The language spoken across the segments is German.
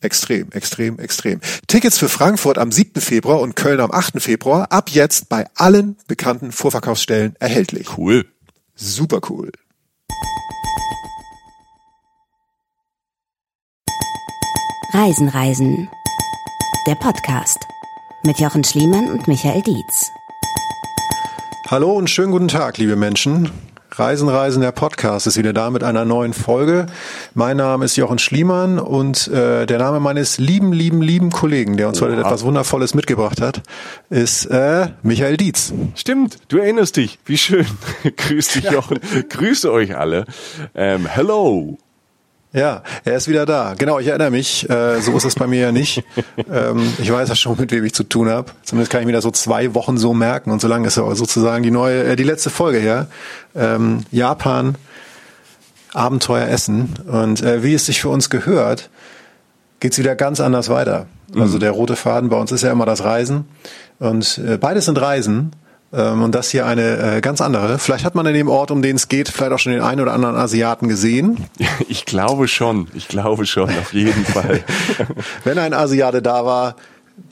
Extrem, extrem, extrem. Tickets für Frankfurt am 7. Februar und Köln am 8. Februar ab jetzt bei allen bekannten Vorverkaufsstellen erhältlich. Cool. Super cool. Reisen, Reisen. Der Podcast mit Jochen Schliemann und Michael Dietz. Hallo und schönen guten Tag, liebe Menschen. Reisen, Reisen, der Podcast ist wieder da mit einer neuen Folge. Mein Name ist Jochen Schliemann und äh, der Name meines lieben, lieben, lieben Kollegen, der uns wow. heute etwas Wundervolles mitgebracht hat, ist äh, Michael Dietz. Stimmt, du erinnerst dich. Wie schön. Grüß dich, Jochen. Grüße euch alle. Ähm, hello. Ja, er ist wieder da. Genau, ich erinnere mich. Äh, so ist es bei mir ja nicht. Ähm, ich weiß ja schon, mit wem ich zu tun habe. Zumindest kann ich mir das so zwei Wochen so merken. Und so lange ist ja sozusagen die neue, äh, die letzte Folge her. Ähm, Japan, Abenteuer Essen. Und äh, wie es sich für uns gehört, geht's wieder ganz anders weiter. Also mhm. der rote Faden bei uns ist ja immer das Reisen. Und äh, beides sind Reisen. Ähm, und das hier eine äh, ganz andere. Vielleicht hat man in dem Ort, um den es geht, vielleicht auch schon den einen oder anderen Asiaten gesehen. Ich glaube schon. Ich glaube schon, auf jeden Fall. Wenn ein Asiate da war,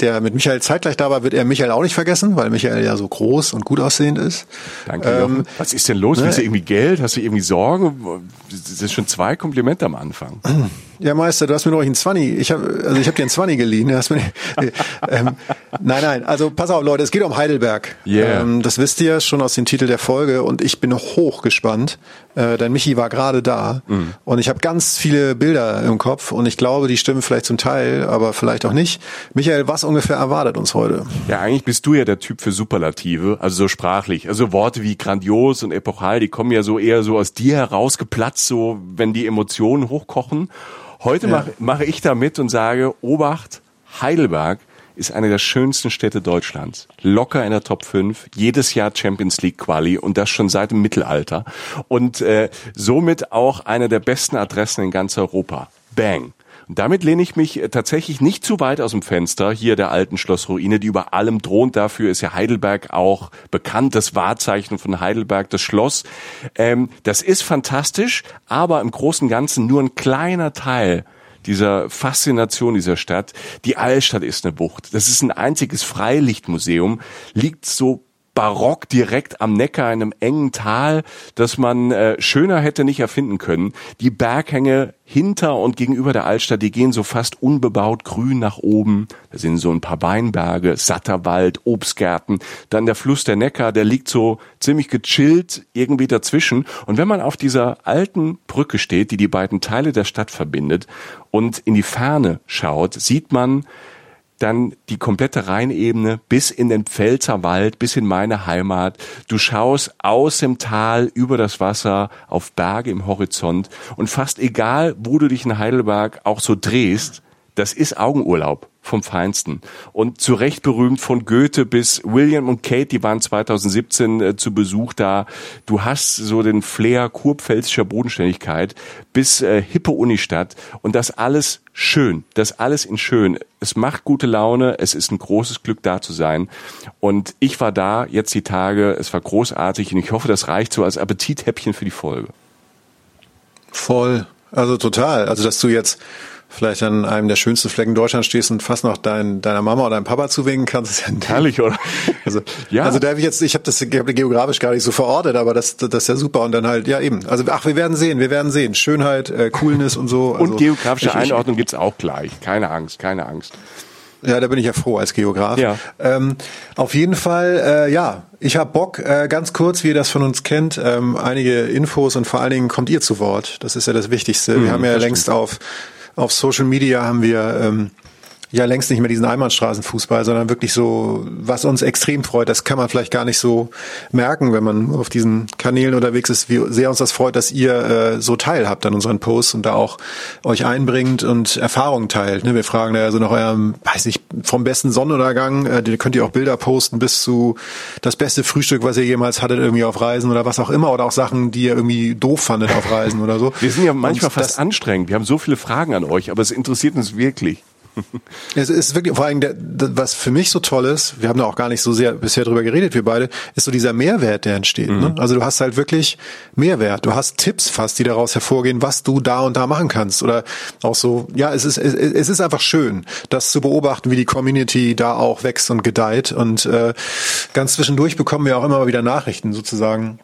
der mit Michael zeitgleich da war, wird er Michael auch nicht vergessen, weil Michael ja so groß und gut aussehend ist. Danke. Ähm, Was ist denn los? Ne? Willst du irgendwie Geld? Hast du irgendwie Sorgen? Das sind schon zwei Komplimente am Anfang. Ja, Meister, du hast mir noch einen Zwanni. Ich habe also ich habe dir einen Zwanni geliehen. Hast mir, ähm, nein, nein. Also pass auf, Leute, es geht um Heidelberg. Yeah. Ähm, das wisst ihr schon aus dem Titel der Folge und ich bin hoch gespannt, äh, denn Michi war gerade da mm. und ich habe ganz viele Bilder im Kopf und ich glaube, die stimmen vielleicht zum Teil, aber vielleicht auch nicht. Michael, was ungefähr erwartet uns heute? Ja, eigentlich bist du ja der Typ für Superlative, also so sprachlich. Also Worte wie grandios und epochal, die kommen ja so eher so aus dir herausgeplatzt, so wenn die Emotionen hochkochen. Heute ja. mache mach ich da mit und sage, Obacht, Heidelberg ist eine der schönsten Städte Deutschlands. Locker in der Top 5, jedes Jahr Champions League Quali und das schon seit dem Mittelalter. Und äh, somit auch eine der besten Adressen in ganz Europa. Bang. Und damit lehne ich mich äh, tatsächlich nicht zu weit aus dem Fenster hier der alten Schlossruine, die über allem thront. Dafür ist ja Heidelberg auch bekannt, das Wahrzeichen von Heidelberg, das Schloss. Ähm, das ist fantastisch, aber im Großen und Ganzen nur ein kleiner Teil dieser Faszination dieser Stadt. Die Altstadt ist eine Bucht. Das ist ein einziges Freilichtmuseum, liegt so barock direkt am Neckar in einem engen Tal, das man äh, schöner hätte nicht erfinden können. Die Berghänge hinter und gegenüber der Altstadt, die gehen so fast unbebaut grün nach oben. Da sind so ein paar Weinberge, satter Wald, Obstgärten. Dann der Fluss der Neckar, der liegt so ziemlich gechillt irgendwie dazwischen. Und wenn man auf dieser alten Brücke steht, die die beiden Teile der Stadt verbindet und in die Ferne schaut, sieht man, dann die komplette Rheinebene bis in den Pfälzerwald, bis in meine Heimat. Du schaust aus dem Tal über das Wasser auf Berge im Horizont und fast egal, wo du dich in Heidelberg auch so drehst, das ist Augenurlaub vom Feinsten. Und zu Recht berühmt von Goethe bis William und Kate, die waren 2017 äh, zu Besuch da. Du hast so den Flair kurpfälzischer Bodenständigkeit bis äh, hippe Unistadt und das alles schön, das alles in schön. Es macht gute Laune, es ist ein großes Glück da zu sein und ich war da jetzt die Tage, es war großartig und ich hoffe, das reicht so als Appetithäppchen für die Folge. Voll, also total, also dass du jetzt vielleicht an einem der schönsten Flecken Deutschlands stehst und fast noch dein, deiner Mama oder deinem Papa zuwinken kannst. ist ja Herrlich, oder? Also, ja. also da habe ich jetzt, ich habe das ich hab geografisch gar nicht so verortet, aber das, das ist ja super. Und dann halt, ja eben. Also ach, wir werden sehen, wir werden sehen. Schönheit, äh, Coolness und so. Also, und geografische ich, Einordnung gibt's auch gleich. Keine Angst, keine Angst. Ja, da bin ich ja froh als Geograf. Ja. Ähm, auf jeden Fall, äh, ja, ich habe Bock, äh, ganz kurz, wie ihr das von uns kennt, ähm, einige Infos und vor allen Dingen kommt ihr zu Wort. Das ist ja das Wichtigste. wir haben ja längst auf, auf Social Media haben wir ähm, ja längst nicht mehr diesen Einbahnstraßenfußball, sondern wirklich so, was uns extrem freut, das kann man vielleicht gar nicht so merken, wenn man auf diesen Kanälen unterwegs ist, wie sehr uns das freut, dass ihr äh, so teilhabt an unseren Posts und da auch euch einbringt und Erfahrungen teilt. Ne? Wir fragen da also nach eurem, weiß nicht, vom besten Sonnenuntergang, äh, da könnt ihr auch Bilder posten bis zu das beste Frühstück, was ihr jemals hattet irgendwie auf Reisen oder was auch immer oder auch Sachen, die ihr irgendwie doof fandet auf Reisen oder so. Wir sind ja manchmal Und fast anstrengend. Wir haben so viele Fragen an euch, aber es interessiert uns wirklich. Es ist wirklich, vor allem, der, was für mich so toll ist, wir haben da auch gar nicht so sehr bisher drüber geredet, wir beide, ist so dieser Mehrwert, der entsteht. Ne? Also du hast halt wirklich Mehrwert. Du hast Tipps fast, die daraus hervorgehen, was du da und da machen kannst. Oder auch so, ja, es ist, es, es ist einfach schön, das zu beobachten, wie die Community da auch wächst und gedeiht. Und äh, ganz zwischendurch bekommen wir auch immer mal wieder Nachrichten sozusagen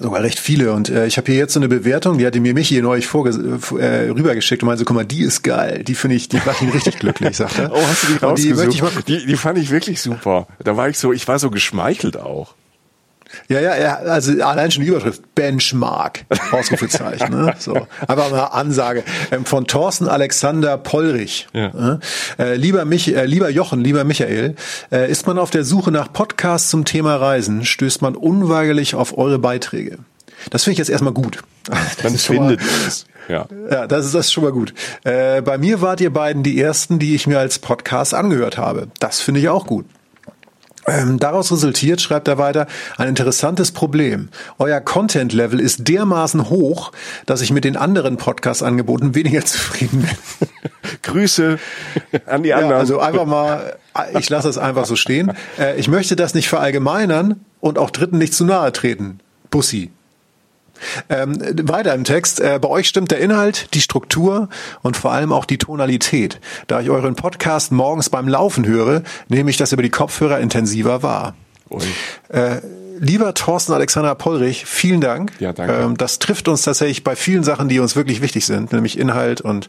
sogar recht viele. Und äh, ich habe hier jetzt so eine Bewertung, die hatte mir Michi neulich vorge äh, rübergeschickt und meinte so, guck mal, die ist geil. Die finde ich, die macht ihn richtig glücklich, sagt er. Oh, hast du die Und die rausgesucht? Die, die fand ich wirklich super. Da war ich so, ich war so geschmeichelt auch. Ja, ja, ja, also allein schon die Überschrift, Benchmark, Ausrufezeichen. ne? So, einfach mal Ansage ähm, von Thorsten Alexander Pollrich. Ja. Äh, lieber, Mich äh, lieber Jochen, lieber Michael, äh, ist man auf der Suche nach Podcasts zum Thema Reisen, stößt man unweigerlich auf eure Beiträge. Das finde ich jetzt erstmal gut. Das Man mal- findet es. Ja. Ja, das ist das ist schon mal gut. Äh, bei mir wart ihr beiden die ersten, die ich mir als Podcast angehört habe. Das finde ich auch gut. Ähm, daraus resultiert, schreibt er weiter, ein interessantes Problem. Euer Content-Level ist dermaßen hoch, dass ich mit den anderen Podcast-Angeboten weniger zufrieden bin. Grüße an die Ja, anderen. also einfach mal, ich lasse es einfach so stehen. Äh, ich möchte das nicht verallgemeinern und auch Dritten nicht zu nahe treten. Bussi. Ähm, weiter im Text. Äh, bei euch stimmt der Inhalt, die Struktur und vor allem auch die Tonalität. Da ich euren Podcast morgens beim Laufen höre, nehme ich das über die Kopfhörer intensiver wahr. Ui. Äh, lieber Thorsten Alexander Pollrich, vielen Dank. Ja, danke. Ähm, das trifft uns tatsächlich bei vielen Sachen, die uns wirklich wichtig sind, nämlich Inhalt und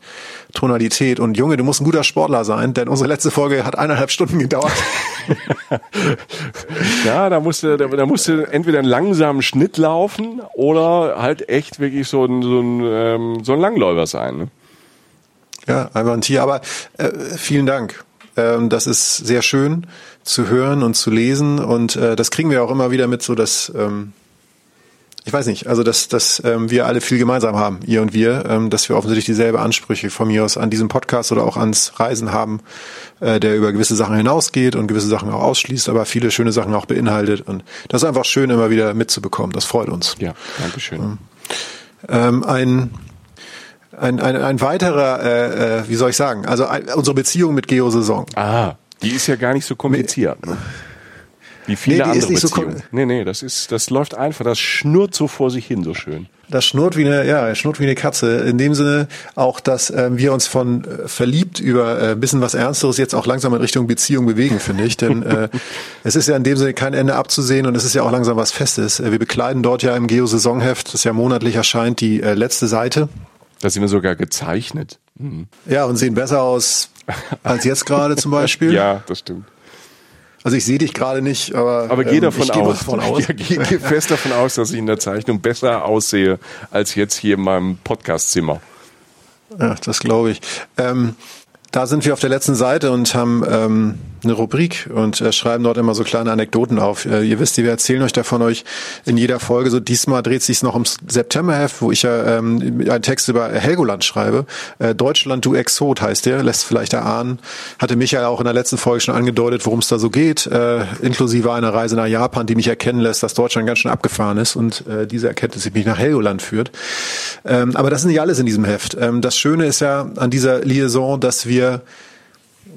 Tonalität. Und Junge, du musst ein guter Sportler sein, denn unsere letzte Folge hat eineinhalb Stunden gedauert. Ja, da musste, da, da musste entweder einen langsamen Schnitt laufen oder halt echt wirklich so ein, so ein, ähm, so ein Langläufer sein. Ne? Ja, einfach ein Tier. Aber äh, vielen Dank. Ähm, das ist sehr schön zu hören und zu lesen. Und äh, das kriegen wir auch immer wieder mit, so dass ähm, ich weiß nicht, also dass, dass ähm, wir alle viel gemeinsam haben, ihr und wir, ähm, dass wir offensichtlich dieselbe Ansprüche von mir aus an diesem Podcast oder auch ans Reisen haben, äh, der über gewisse Sachen hinausgeht und gewisse Sachen auch ausschließt, aber viele schöne Sachen auch beinhaltet. Und das ist einfach schön, immer wieder mitzubekommen. Das freut uns. Ja, Dankeschön. Ähm, ein, ein, ein, ein weiterer, äh, äh, wie soll ich sagen, also ein, unsere Beziehung mit Geosaison. Ah, die ist ja gar nicht so kompliziert. Ne? Wie viele Nee, die ist andere nicht so Beziehungen. kom- nee, nee, das ist, das läuft einfach, das schnurrt so vor sich hin, so schön. Das schnurrt wie eine, ja, schnurrt wie eine Katze. In dem Sinne auch, dass ähm, wir uns von äh, verliebt über äh, bisschen was Ernsteres jetzt auch langsam in Richtung Beziehung bewegen, finde ich. Denn äh, es ist ja in dem Sinne kein Ende abzusehen und es ist ja auch langsam was Festes. Äh, wir bekleiden dort ja im Geo-Saisonheft, das ja monatlich erscheint, die äh, letzte Seite. Da sind wir sogar gezeichnet. Hm. Ja, und sehen besser aus als jetzt gerade zum Beispiel. Ja, das stimmt. Also ich sehe dich gerade nicht, aber, Aber geh ähm, davon ich gehe aus. davon aus. Ja, geh, geh fest davon aus, dass ich in der Zeichnung besser aussehe als jetzt hier in meinem Podcastzimmer. Ja, das glaube ich. Ähm, da sind wir auf der letzten Seite und haben ähm, eine Rubrik und äh, schreiben dort immer so kleine Anekdoten auf. Äh, ihr wisst, wir erzählen euch davon euch in jeder Folge. So diesmal dreht sich noch ums Septemberheft, wo ich ja ähm, einen Text über Helgoland schreibe. Äh, Deutschland, du Exot heißt der, lässt vielleicht erahnen. Hatte Michael auch in der letzten Folge schon angedeutet, worum es da so geht, äh, inklusive einer Reise nach Japan, die mich erkennen lässt, dass Deutschland ganz schön abgefahren ist und äh, diese Erkenntnis mich nach Helgoland führt. Ähm, aber das ist nicht alles in diesem Heft. Ähm, das Schöne ist ja an dieser Liaison, dass wir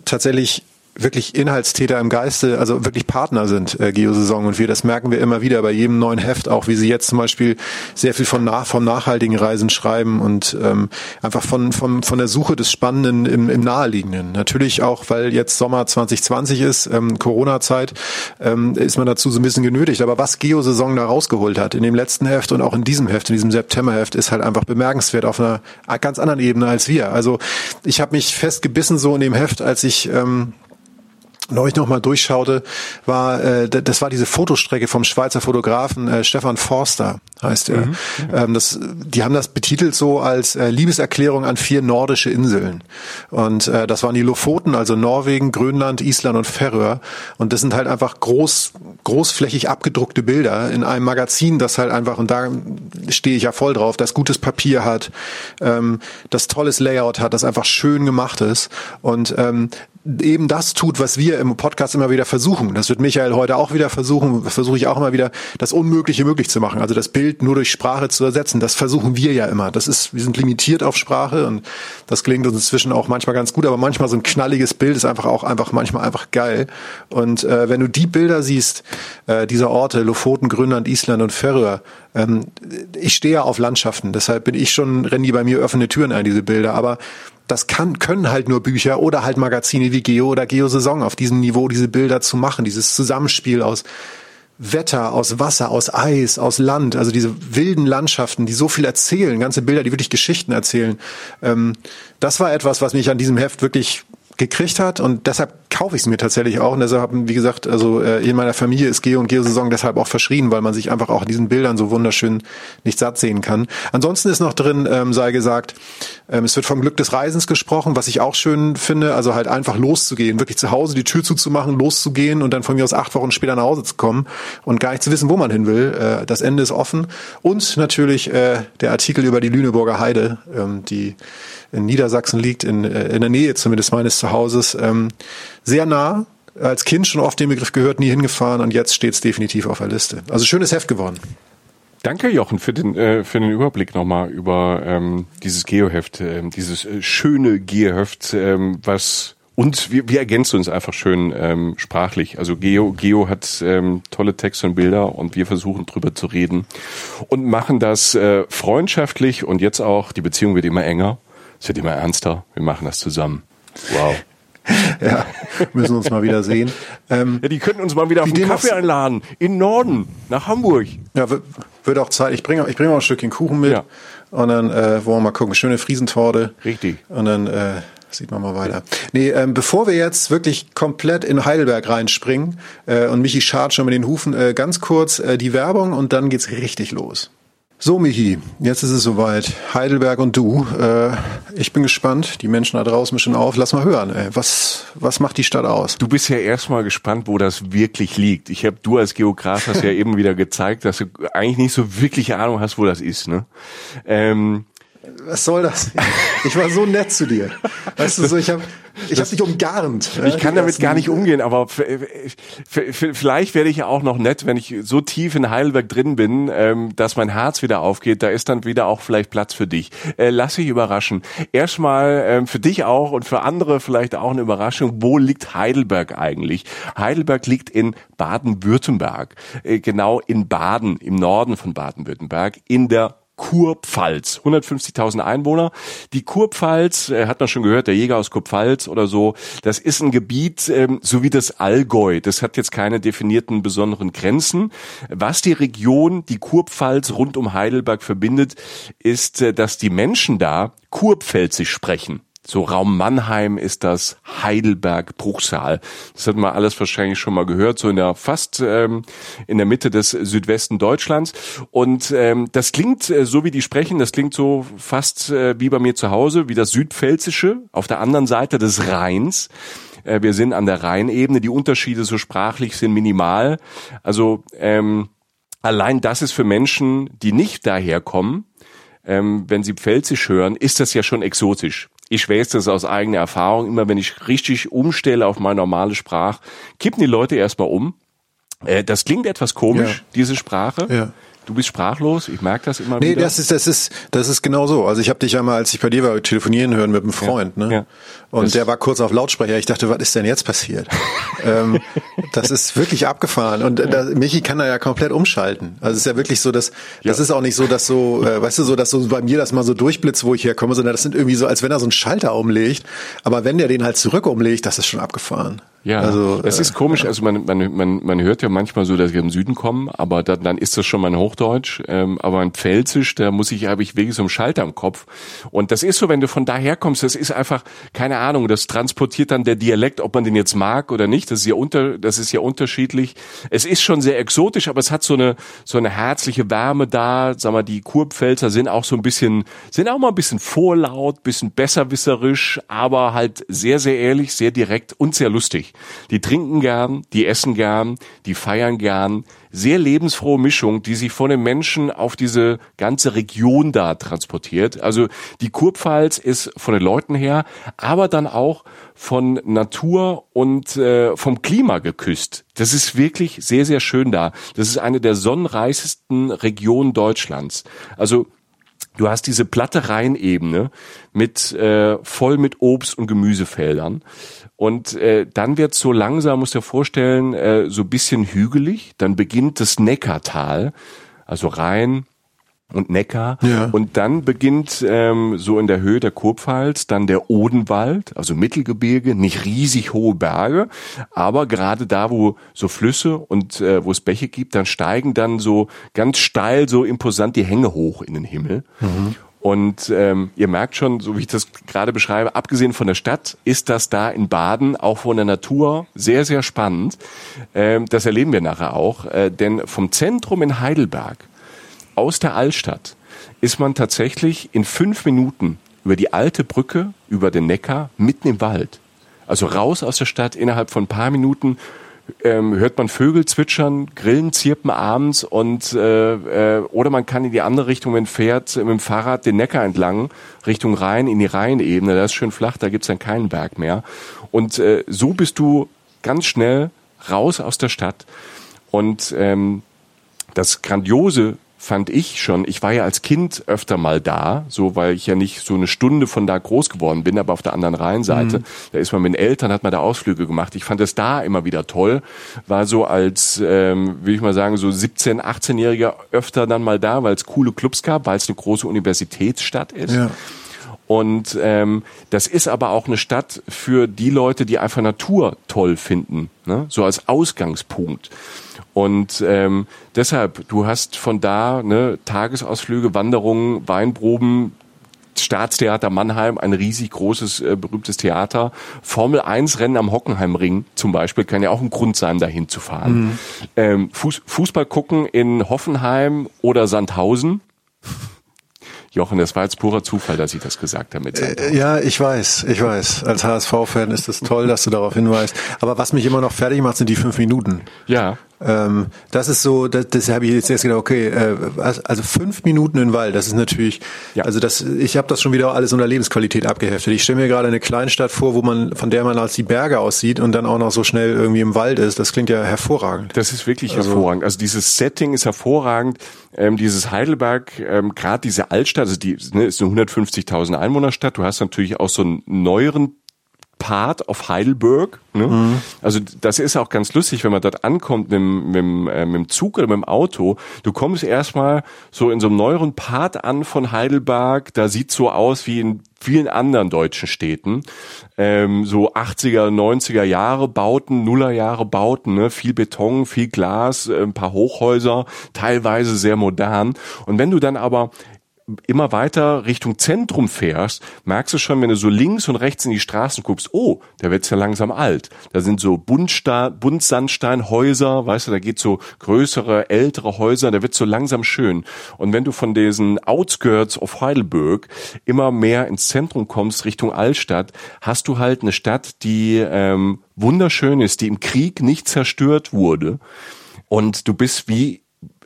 tatsächlich wirklich Inhaltstäter im Geiste, also wirklich Partner sind, äh, Geosaison und wir, das merken wir immer wieder bei jedem neuen Heft, auch wie sie jetzt zum Beispiel sehr viel von nach, vom nachhaltigen Reisen schreiben und ähm, einfach von, von, von der Suche des Spannenden im, im Naheliegenden. Natürlich auch, weil jetzt Sommer 2020 ist, ähm, Corona-Zeit, ähm, ist man dazu so ein bisschen genötigt. Aber was Geosaison da rausgeholt hat, in dem letzten Heft und auch in diesem Heft, in diesem Septemberheft, ist halt einfach bemerkenswert auf einer ganz anderen Ebene als wir. Also ich habe mich festgebissen so in dem Heft, als ich ähm, neulich noch mal durchschaute, war äh, das war diese Fotostrecke vom Schweizer Fotografen äh, Stefan Forster heißt er. Mhm. Ähm, das, die haben das betitelt so als äh, Liebeserklärung an vier nordische Inseln und äh, das waren die Lofoten, also Norwegen, Grönland, Island und Färöer und das sind halt einfach groß großflächig abgedruckte Bilder in einem Magazin, das halt einfach und da stehe ich ja voll drauf, das gutes Papier hat, ähm, das tolles Layout hat, das einfach schön gemacht ist und ähm, eben das tut, was wir im Podcast immer wieder versuchen. Das wird Michael heute auch wieder versuchen, versuche ich auch immer wieder, das Unmögliche möglich zu machen. Also das Bild nur durch Sprache zu ersetzen. Das versuchen wir ja immer. Das ist, wir sind limitiert auf Sprache und das gelingt uns inzwischen auch manchmal ganz gut, aber manchmal so ein knalliges Bild ist einfach auch einfach manchmal einfach geil. Und äh, wenn du die Bilder siehst, äh, dieser Orte, Lofoten, Grönland, Island und Färöer, ähm, ich stehe ja auf Landschaften, deshalb bin ich schon, rennen die bei mir offene Türen ein, diese Bilder. Aber das kann, können halt nur Bücher oder halt Magazine wie Geo oder Geo Saison auf diesem Niveau diese Bilder zu machen, dieses Zusammenspiel aus Wetter, aus Wasser, aus Eis, aus Land, also diese wilden Landschaften, die so viel erzählen, ganze Bilder, die wirklich Geschichten erzählen. Ähm, das war etwas, was mich an diesem Heft wirklich gekriegt hat und deshalb kaufe ich es mir tatsächlich auch und deshalb wie gesagt, also äh, in meiner Familie ist Geo und Geo-Saison deshalb auch verschrien, weil man sich einfach auch in diesen Bildern so wunderschön nicht satt sehen kann. Ansonsten ist noch drin, ähm, sei gesagt, ähm, es wird vom Glück des Reisens gesprochen, was ich auch schön finde, also halt einfach loszugehen, wirklich zu Hause die Tür zuzumachen, loszugehen und dann von mir aus acht Wochen später nach Hause zu kommen und gar nicht zu wissen, wo man hin will. Äh, das Ende ist offen und natürlich äh, der Artikel über die Lüneburger Heide, ähm, die in Niedersachsen liegt, in, äh, in der Nähe zumindest meines Zuhauses, ähm, sehr nah. Als Kind schon oft den Begriff gehört, nie hingefahren und jetzt steht es definitiv auf der Liste. Also schönes Heft geworden. Danke, Jochen, für den, äh, für den Überblick nochmal über ähm, dieses Geoheft, äh, dieses äh, schöne Geoheft, ähm, was und wir, wir ergänzen uns einfach schön ähm, sprachlich. Also Geo, Geo hat ähm, tolle Texte und Bilder und wir versuchen drüber zu reden und machen das äh, freundschaftlich und jetzt auch, die Beziehung wird immer enger es wird immer ernster. Wir machen das zusammen. Wow. ja, müssen uns mal wieder sehen. Ähm, ja, die könnten uns mal wieder auf einen Kaffee einladen. In Norden, nach Hamburg. Ja, wird auch Zeit. Ich bringe ich bring auch ein Stückchen Kuchen mit. Ja. Und dann äh, wollen wir mal gucken. Schöne Friesentorte. Richtig. Und dann äh, sieht man mal weiter. Nee, ähm, bevor wir jetzt wirklich komplett in Heidelberg reinspringen äh, und Michi schart schon mit den Hufen, äh, ganz kurz äh, die Werbung und dann geht's richtig los. So, Michi, jetzt ist es soweit. Heidelberg und du. Äh, ich bin gespannt. Die Menschen da draußen mischen auf. Lass mal hören. Ey. Was, was macht die Stadt aus? Du bist ja erstmal gespannt, wo das wirklich liegt. Ich habe du als Geograf hast ja eben wieder gezeigt, dass du eigentlich nicht so wirklich Ahnung hast, wo das ist. Ne? Ähm, was soll das? Ich war so nett zu dir. Weißt du, so ich habe ich hab dich umgarnt. Ich kann damit gar nicht umgehen, aber vielleicht werde ich ja auch noch nett, wenn ich so tief in Heidelberg drin bin, ähm, dass mein Herz wieder aufgeht. Da ist dann wieder auch vielleicht Platz für dich. Äh, lass dich überraschen. Erstmal ähm, für dich auch und für andere vielleicht auch eine Überraschung. Wo liegt Heidelberg eigentlich? Heidelberg liegt in Baden-Württemberg, äh, genau in Baden, im Norden von Baden-Württemberg, in der Kurpfalz. 150.000 Einwohner. Die Kurpfalz, äh, hat man schon gehört, der Jäger aus Kurpfalz oder so, das ist ein Gebiet, ähm, so wie das Allgäu. Das hat jetzt keine definierten besonderen Grenzen. Was die Region, die Kurpfalz rund um Heidelberg verbindet, ist, äh, dass die Menschen da Kurpfälzisch sprechen. So Raum Mannheim ist das Heidelberg Bruchsal. Das hat man alles wahrscheinlich schon mal gehört, so in der fast ähm, in der Mitte des Südwesten Deutschlands. Und ähm, das klingt äh, so wie die sprechen, das klingt so fast äh, wie bei mir zu Hause, wie das Südpfälzische auf der anderen Seite des Rheins. Äh, wir sind an der Rheinebene. Die Unterschiede so sprachlich sind minimal. Also ähm, allein das ist für Menschen, die nicht daherkommen, ähm, wenn sie Pfälzisch hören, ist das ja schon exotisch. Ich weiß das aus eigener Erfahrung. Immer wenn ich richtig umstelle auf meine normale Sprache, kippen die Leute erstmal um. Äh, das klingt etwas komisch, ja. diese Sprache. Ja. Du bist sprachlos, ich merke das immer nee, wieder. Nee, das ist, das ist, das ist genau so. Also ich habe dich einmal, als ich bei dir war, telefonieren hören mit einem Freund, ja, ne? Ja. Und das der war kurz auf Lautsprecher. Ich dachte, was ist denn jetzt passiert? ähm, das ist wirklich abgefahren. Und äh, da, Michi kann da ja komplett umschalten. Also es ist ja wirklich so, dass ja. das ist auch nicht so, dass so, äh, weißt du, so, dass so bei mir das mal so durchblitzt, wo ich herkomme, sondern das sind irgendwie so, als wenn er so einen Schalter umlegt. Aber wenn der den halt zurück umlegt, das ist schon abgefahren. Ja, also, das ist komisch. Also man, man, man, man hört ja manchmal so, dass ich im Süden komme, aber dann, dann ist das schon mein Hochdeutsch. Ähm, aber ein Pfälzisch, da muss ich, habe ich wirklich so einen Schalter im Kopf. Und das ist so, wenn du von daher kommst, das ist einfach, keine Ahnung, das transportiert dann der Dialekt, ob man den jetzt mag oder nicht. Das ist ja unter, das ist ja unterschiedlich. Es ist schon sehr exotisch, aber es hat so eine, so eine herzliche Wärme da. Sag mal, die Kurpfälzer sind auch so ein bisschen, sind auch mal ein bisschen vorlaut, bisschen besserwisserisch, aber halt sehr, sehr ehrlich, sehr direkt und sehr lustig. Die trinken gern, die essen gern, die feiern gern. Sehr lebensfrohe Mischung, die sich von den Menschen auf diese ganze Region da transportiert. Also die Kurpfalz ist von den Leuten her, aber dann auch von Natur und äh, vom Klima geküsst. Das ist wirklich sehr, sehr schön da. Das ist eine der sonnenreichsten Regionen Deutschlands. Also Du hast diese platte Rheinebene mit äh, voll mit Obst und Gemüsefeldern. Und äh, dann wird so langsam, musst du dir vorstellen, äh, so bisschen hügelig. Dann beginnt das Neckartal, also Rhein und Neckar. Ja. Und dann beginnt ähm, so in der Höhe der Kurpfalz dann der Odenwald, also Mittelgebirge, nicht riesig hohe Berge, aber gerade da, wo so Flüsse und äh, wo es Bäche gibt, dann steigen dann so ganz steil, so imposant die Hänge hoch in den Himmel. Mhm. Und ähm, ihr merkt schon, so wie ich das gerade beschreibe, abgesehen von der Stadt, ist das da in Baden auch von der Natur sehr, sehr spannend. Ähm, das erleben wir nachher auch. Äh, denn vom Zentrum in Heidelberg aus der Altstadt ist man tatsächlich in fünf Minuten über die alte Brücke, über den Neckar, mitten im Wald. Also raus aus der Stadt innerhalb von ein paar Minuten ähm, hört man Vögel zwitschern, Grillen zirpen abends und äh, äh, oder man kann in die andere Richtung, wenn fährt mit dem Fahrrad den Neckar entlang, Richtung Rhein, in die Rheinebene, da ist schön flach, da gibt's dann keinen Berg mehr. Und äh, so bist du ganz schnell raus aus der Stadt. Und ähm, das Grandiose fand ich schon, ich war ja als Kind öfter mal da, so weil ich ja nicht so eine Stunde von da groß geworden bin, aber auf der anderen Rheinseite, mhm. da ist man mit den Eltern, hat man da Ausflüge gemacht. Ich fand es da immer wieder toll, war so als, ähm, will ich mal sagen, so 17, 18-Jähriger öfter dann mal da, weil es coole Clubs gab, weil es eine große Universitätsstadt ist. Ja. Und ähm, das ist aber auch eine Stadt für die Leute, die einfach Natur toll finden, ne? so als Ausgangspunkt. Und ähm, deshalb, du hast von da ne, Tagesausflüge, Wanderungen, Weinproben, Staatstheater Mannheim, ein riesig großes, äh, berühmtes Theater. Formel 1 Rennen am Hockenheimring zum Beispiel kann ja auch ein Grund sein, dahin zu fahren. Mhm. Ähm, Fuß, Fußball gucken in Hoffenheim oder Sandhausen. Jochen, das war jetzt purer Zufall, dass ich das gesagt habe. Mit äh, ja, ich weiß, ich weiß. Als HSV-Fan ist es toll, dass du darauf hinweist. Aber was mich immer noch fertig macht, sind die fünf Minuten. Ja. Ähm, das ist so, das, das habe ich jetzt erst gedacht, okay, äh, also fünf Minuten in Wald, das ist natürlich, ja. also das, ich habe das schon wieder alles unter Lebensqualität abgeheftet. Ich stelle mir gerade eine Kleinstadt vor, wo man, von der man als die Berge aussieht und dann auch noch so schnell irgendwie im Wald ist. Das klingt ja hervorragend. Das ist wirklich also, hervorragend. Also dieses Setting ist hervorragend. Ähm, dieses Heidelberg, ähm, gerade diese Altstadt, also die ne, ist eine 150.000 Einwohnerstadt. Du hast natürlich auch so einen neueren Part of Heidelberg. Ne? Mhm. Also das ist auch ganz lustig, wenn man dort ankommt mit, mit, äh, mit dem Zug oder mit dem Auto. Du kommst erstmal so in so einem neueren Part an von Heidelberg. Da sieht so aus wie in vielen anderen deutschen Städten. Ähm, so 80er, 90er Jahre Bauten, Nuller Jahre Bauten, ne? viel Beton, viel Glas, äh, ein paar Hochhäuser, teilweise sehr modern. Und wenn du dann aber immer weiter Richtung Zentrum fährst, merkst du schon, wenn du so links und rechts in die Straßen guckst, oh, da wird's ja langsam alt. Da sind so Buntsandsteinhäuser, weißt du, da geht so größere, ältere Häuser, da wird's so langsam schön. Und wenn du von diesen Outskirts of Heidelberg immer mehr ins Zentrum kommst, Richtung Altstadt, hast du halt eine Stadt, die ähm, wunderschön ist, die im Krieg nicht zerstört wurde. Und du bist wie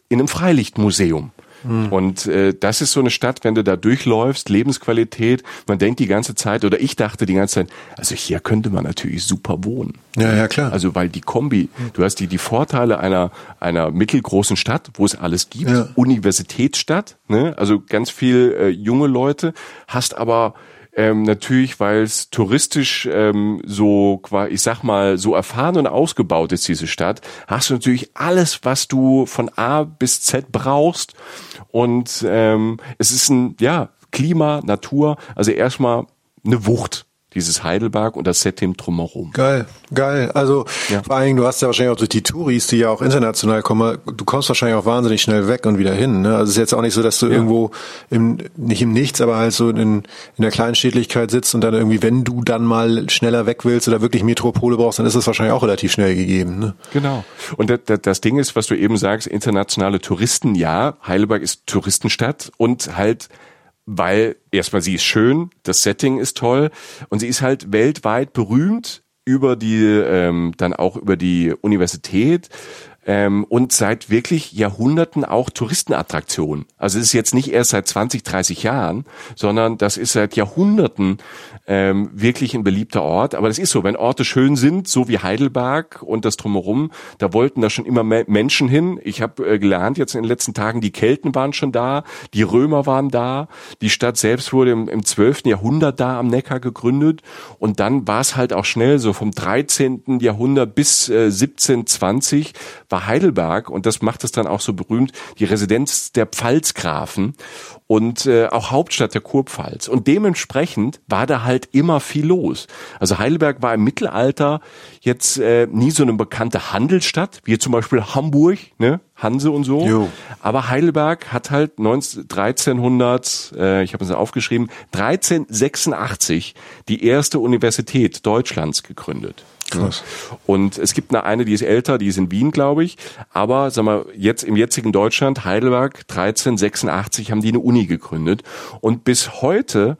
in einem Freilichtmuseum. Mhm. Und äh, das ist so eine Stadt, wenn du da durchläufst, Lebensqualität, man denkt die ganze Zeit, oder ich dachte die ganze Zeit, also hier könnte man natürlich super wohnen. Ja, ja, klar. Also weil die Kombi, du hast die, die Vorteile einer, einer mittelgroßen Stadt, wo es alles gibt, ja. Universitätsstadt, ne? also ganz viel äh, junge Leute, hast aber ähm, natürlich, weil es touristisch ähm, so, ich sag mal, so erfahren und ausgebaut ist, diese Stadt, hast du natürlich alles, was du von A bis Z brauchst. Und ähm, es ist ein, ja, Klima, Natur, also erstmal eine Wucht dieses Heidelberg und das Setting drumherum. Geil, geil. Also ja. vor allen Dingen, du hast ja wahrscheinlich auch durch die Touris, die ja auch international kommen, du kommst wahrscheinlich auch wahnsinnig schnell weg und wieder hin. Ne? Also es ist jetzt auch nicht so, dass du ja. irgendwo im, nicht im Nichts, aber halt so in, in der Kleinstädtlichkeit sitzt und dann irgendwie, wenn du dann mal schneller weg willst oder wirklich Metropole brauchst, dann ist es wahrscheinlich auch relativ schnell gegeben. Ne? Genau. Und das, das Ding ist, was du eben sagst, internationale Touristen, ja, Heidelberg ist Touristenstadt und halt weil erstmal sie ist schön, das Setting ist toll und sie ist halt weltweit berühmt über die ähm, dann auch über die Universität ähm, und seit wirklich Jahrhunderten auch Touristenattraktion. Also es ist jetzt nicht erst seit 20, 30 Jahren, sondern das ist seit Jahrhunderten ähm, wirklich ein beliebter Ort. Aber das ist so, wenn Orte schön sind, so wie Heidelberg und das drumherum, da wollten da schon immer Menschen hin. Ich habe äh, gelernt jetzt in den letzten Tagen, die Kelten waren schon da, die Römer waren da, die Stadt selbst wurde im, im 12. Jahrhundert da am Neckar gegründet und dann war es halt auch schnell so vom 13. Jahrhundert bis äh, 1720 war Heidelberg und das macht es dann auch so berühmt, die Residenz der Pfalzgrafen und äh, auch Hauptstadt der Kurpfalz. Und dementsprechend war da halt immer viel los. Also Heidelberg war im Mittelalter jetzt äh, nie so eine bekannte Handelsstadt, wie zum Beispiel Hamburg, ne? Hanse und so. Jo. Aber Heidelberg hat halt 19, 1300, äh, ich habe es aufgeschrieben, 1386 die erste Universität Deutschlands gegründet. Krass. Und es gibt eine, eine, die ist älter, die ist in Wien, glaube ich. Aber sag mal, jetzt im jetzigen Deutschland, Heidelberg, 1386 haben die eine Uni gegründet. Und bis heute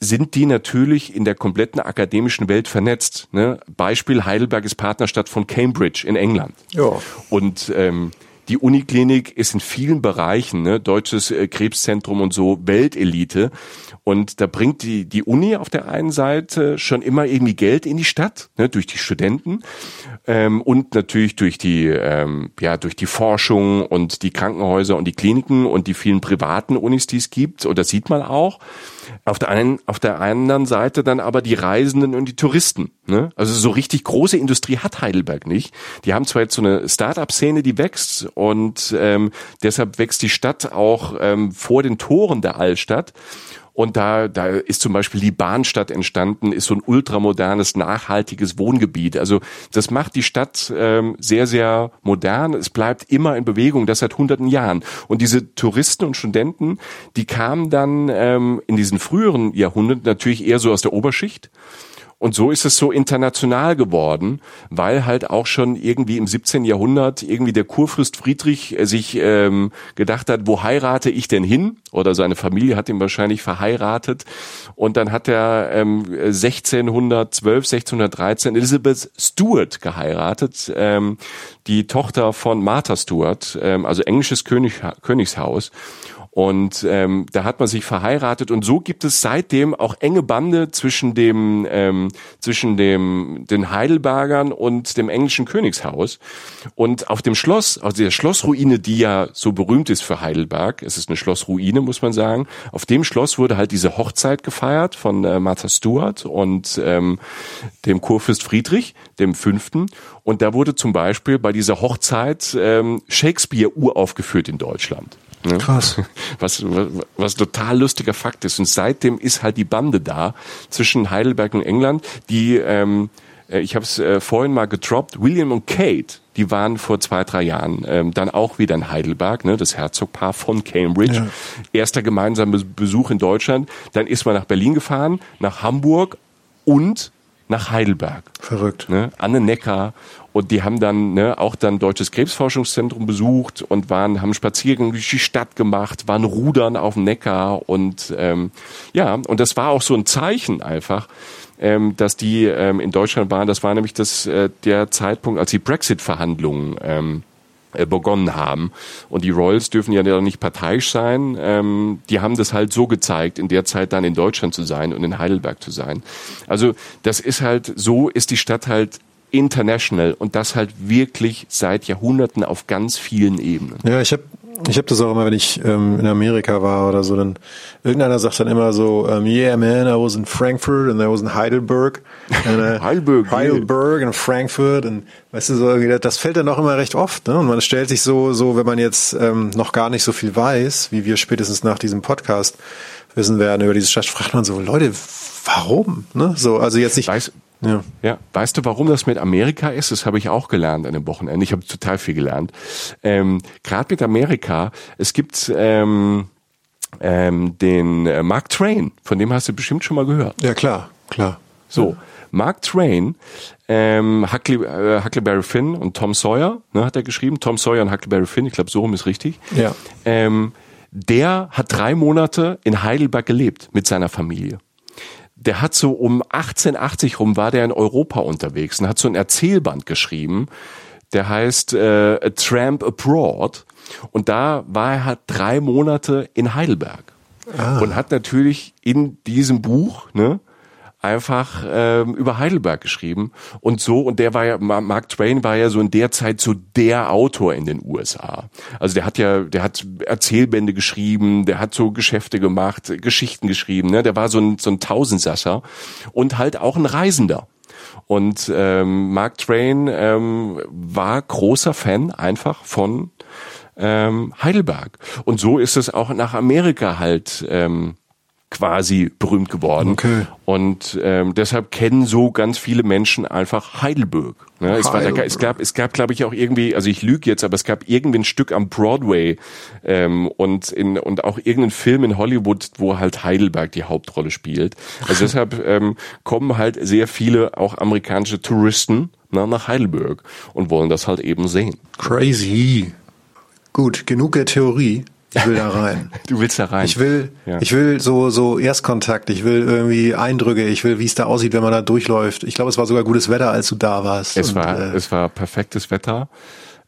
sind die natürlich in der kompletten akademischen Welt vernetzt. Ne? Beispiel Heidelberg ist Partnerstadt von Cambridge in England. Ja. Und ähm, die Uniklinik ist in vielen Bereichen, ne, deutsches äh, Krebszentrum und so, Weltelite. Und da bringt die, die Uni auf der einen Seite schon immer irgendwie Geld in die Stadt, ne, durch die Studenten ähm, und natürlich durch die, ähm, ja, durch die Forschung und die Krankenhäuser und die Kliniken und die vielen privaten Unis, die es gibt. Und das sieht man auch. Auf der einen, auf der anderen Seite dann aber die Reisenden und die Touristen. Ne? Also so richtig große Industrie hat Heidelberg nicht. Die haben zwar jetzt so eine Start-up-Szene, die wächst und ähm, deshalb wächst die Stadt auch ähm, vor den Toren der Altstadt. Und da, da ist zum Beispiel die Bahnstadt entstanden, ist so ein ultramodernes, nachhaltiges Wohngebiet. Also das macht die Stadt ähm, sehr, sehr modern. Es bleibt immer in Bewegung, das seit hunderten Jahren. Und diese Touristen und Studenten, die kamen dann ähm, in diesen früheren Jahrhunderten natürlich eher so aus der Oberschicht und so ist es so international geworden, weil halt auch schon irgendwie im 17. Jahrhundert irgendwie der Kurfürst Friedrich äh, sich ähm, gedacht hat, wo heirate ich denn hin? Oder seine Familie hat ihn wahrscheinlich verheiratet. Und dann hat er ähm, 1612, 1613 Elizabeth Stuart geheiratet, ähm, die Tochter von Martha Stuart, ähm, also englisches König, Königshaus. Und ähm, da hat man sich verheiratet und so gibt es seitdem auch enge Bande zwischen dem ähm, zwischen dem den Heidelbergern und dem englischen Königshaus. Und auf dem Schloss, also der Schlossruine, die ja so berühmt ist für Heidelberg, es ist eine Schlossruine, muss man sagen. Auf dem Schloss wurde halt diese Hochzeit gefeiert von äh, Martha Stewart und ähm, dem Kurfürst Friedrich, dem Fünften. Und da wurde zum Beispiel bei dieser Hochzeit ähm, Shakespeare uraufgeführt in Deutschland. Ne? Krass. Was, was, was total lustiger Fakt ist. Und seitdem ist halt die Bande da zwischen Heidelberg und England, die, ähm, äh, ich habe es äh, vorhin mal gedroppt, William und Kate, die waren vor zwei, drei Jahren ähm, dann auch wieder in Heidelberg, ne, das Herzogpaar von Cambridge. Ja. Erster gemeinsamer Besuch in Deutschland. Dann ist man nach Berlin gefahren, nach Hamburg und nach Heidelberg. Verrückt. Ne, an den Neckar und die haben dann ne, auch dann Deutsches Krebsforschungszentrum besucht und waren, haben Spaziergänge durch die Stadt gemacht, waren rudern auf dem Neckar und ähm, ja, und das war auch so ein Zeichen einfach, ähm, dass die ähm, in Deutschland waren. Das war nämlich das äh, der Zeitpunkt, als die Brexit-Verhandlungen ähm, äh, begonnen haben. Und die Royals dürfen ja nicht parteiisch sein. Ähm, die haben das halt so gezeigt, in der Zeit dann in Deutschland zu sein und in Heidelberg zu sein. Also das ist halt, so ist die Stadt halt international und das halt wirklich seit Jahrhunderten auf ganz vielen Ebenen. Ja, ich habe ich habe das auch immer, wenn ich ähm, in Amerika war oder so, dann irgendeiner sagt dann immer so, um, yeah man, I was in Frankfurt and I was in Heidelberg. And, uh, Heidelberg. Heidelberg and Frankfurt und weißt du so, das fällt dann auch immer recht oft. Ne? Und man stellt sich so, so, wenn man jetzt ähm, noch gar nicht so viel weiß, wie wir spätestens nach diesem Podcast wissen werden über diese Stadt, fragt man so, Leute, warum? Ne? So, also jetzt nicht. Weiß, ja. ja, weißt du, warum das mit Amerika ist? Das habe ich auch gelernt an dem Wochenende. Ich habe total viel gelernt. Ähm, Gerade mit Amerika, es gibt ähm, ähm, den äh, Mark Twain, von dem hast du bestimmt schon mal gehört. Ja, klar, klar. So, Mark Twain, ähm, Huckley, äh, Huckleberry Finn und Tom Sawyer, ne, hat er geschrieben. Tom Sawyer und Huckleberry Finn, ich glaube, so rum ist richtig. Ja. Ähm, der hat drei Monate in Heidelberg gelebt mit seiner Familie der hat so um 1880 rum war der in Europa unterwegs und hat so ein Erzählband geschrieben, der heißt äh, A Tramp Abroad. Und da war er halt drei Monate in Heidelberg. Ah. Und hat natürlich in diesem Buch, ne, einfach ähm, über Heidelberg geschrieben und so und der war ja Mark Twain war ja so in der Zeit so der Autor in den USA. Also der hat ja der hat Erzählbände geschrieben, der hat so Geschäfte gemacht, Geschichten geschrieben, ne? Der war so ein so ein Tausendsasser und halt auch ein Reisender. Und ähm, Mark Twain ähm, war großer Fan einfach von ähm, Heidelberg. Und so ist es auch nach Amerika halt ähm, quasi berühmt geworden. Okay. Und ähm, deshalb kennen so ganz viele Menschen einfach Heidelberg. Ne? Es, war, es gab, es gab, glaube ich, auch irgendwie, also ich lüge jetzt, aber es gab irgendwie ein Stück am Broadway ähm, und in und auch irgendeinen Film in Hollywood, wo halt Heidelberg die Hauptrolle spielt. Also deshalb ähm, kommen halt sehr viele auch amerikanische Touristen na, nach Heidelberg und wollen das halt eben sehen. Crazy. Gut, genug der Theorie. Ich will da rein. Du willst da rein. Ich will, ja. ich will so, so Erstkontakt. Ich will irgendwie Eindrücke. Ich will, wie es da aussieht, wenn man da durchläuft. Ich glaube, es war sogar gutes Wetter, als du da warst. Es Und, war, äh, es war perfektes Wetter.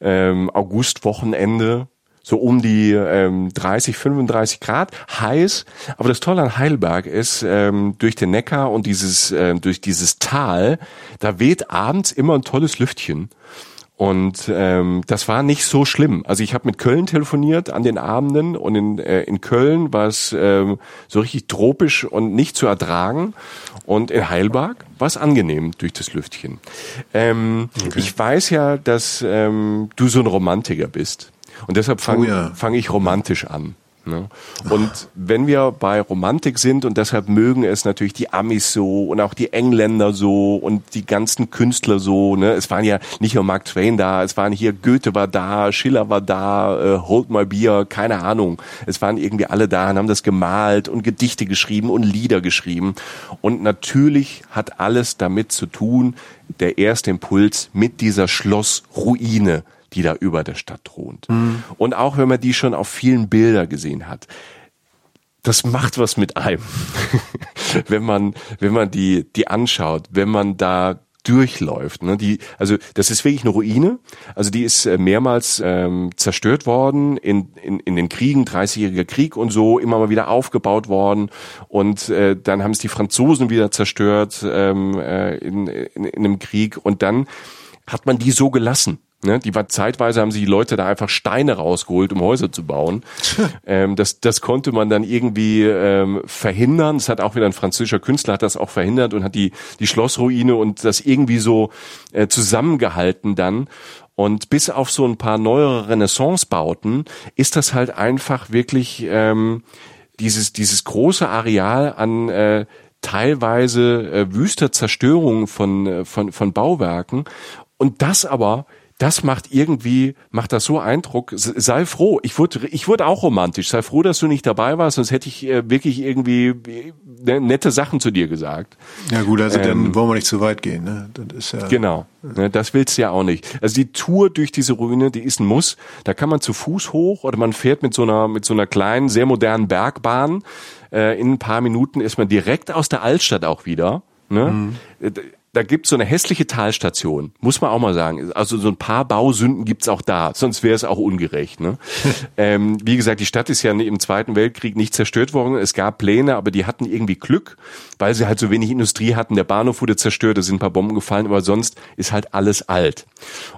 Ähm, Augustwochenende. So um die ähm, 30, 35 Grad, heiß. Aber das Tolle an Heidelberg ist, ähm, durch den Neckar und dieses, äh, durch dieses Tal, da weht abends immer ein tolles Lüftchen. Und ähm, das war nicht so schlimm. Also ich habe mit Köln telefoniert an den Abenden und in, äh, in Köln war es ähm, so richtig tropisch und nicht zu ertragen. Und in Heilberg war es angenehm durch das Lüftchen. Ähm, okay. Ich weiß ja, dass ähm, du so ein Romantiker bist. Und deshalb fange oh ja. fang ich romantisch an. Ne? Und wenn wir bei Romantik sind und deshalb mögen es natürlich die Amis so und auch die Engländer so und die ganzen Künstler so, ne? Es waren ja nicht nur Mark Twain da, es waren hier Goethe war da, Schiller war da, äh, Hold My Beer, keine Ahnung. Es waren irgendwie alle da und haben das gemalt und Gedichte geschrieben und Lieder geschrieben. Und natürlich hat alles damit zu tun, der erste Impuls mit dieser Schlossruine die da über der Stadt thront. Mhm. Und auch wenn man die schon auf vielen Bildern gesehen hat, das macht was mit einem, wenn man wenn man die die anschaut, wenn man da durchläuft. Ne? Die, also das ist wirklich eine Ruine. Also die ist äh, mehrmals ähm, zerstört worden in, in, in den Kriegen, 30-jähriger Krieg und so, immer mal wieder aufgebaut worden. Und äh, dann haben es die Franzosen wieder zerstört ähm, äh, in, in, in einem Krieg. Und dann hat man die so gelassen. Ne, die war zeitweise haben sie die Leute da einfach Steine rausgeholt, um Häuser zu bauen. ähm, das, das konnte man dann irgendwie ähm, verhindern. Das hat auch wieder ein französischer Künstler hat das auch verhindert und hat die die Schlossruine und das irgendwie so äh, zusammengehalten dann. Und bis auf so ein paar neuere Renaissance-Bauten ist das halt einfach wirklich ähm, dieses dieses große Areal an äh, teilweise äh, wüster Zerstörung von, äh, von, von Bauwerken. Und das aber das macht irgendwie, macht das so Eindruck. Sei froh. Ich wurde, ich wurde auch romantisch. Sei froh, dass du nicht dabei warst, sonst hätte ich äh, wirklich irgendwie äh, nette Sachen zu dir gesagt. Ja gut, also ähm, dann wollen wir nicht zu weit gehen. Ne? Das ist ja, genau, ne, das willst du ja auch nicht. Also die Tour durch diese Ruine, die ist ein Muss. Da kann man zu Fuß hoch oder man fährt mit so einer, mit so einer kleinen, sehr modernen Bergbahn. Äh, in ein paar Minuten ist man direkt aus der Altstadt auch wieder. Ne? Mhm da gibt's so eine hässliche Talstation, muss man auch mal sagen. Also so ein paar Bausünden gibt's auch da, sonst wäre es auch ungerecht. Ne? ähm, wie gesagt, die Stadt ist ja im Zweiten Weltkrieg nicht zerstört worden. Es gab Pläne, aber die hatten irgendwie Glück, weil sie halt so wenig Industrie hatten. Der Bahnhof wurde zerstört, da sind ein paar Bomben gefallen, aber sonst ist halt alles alt.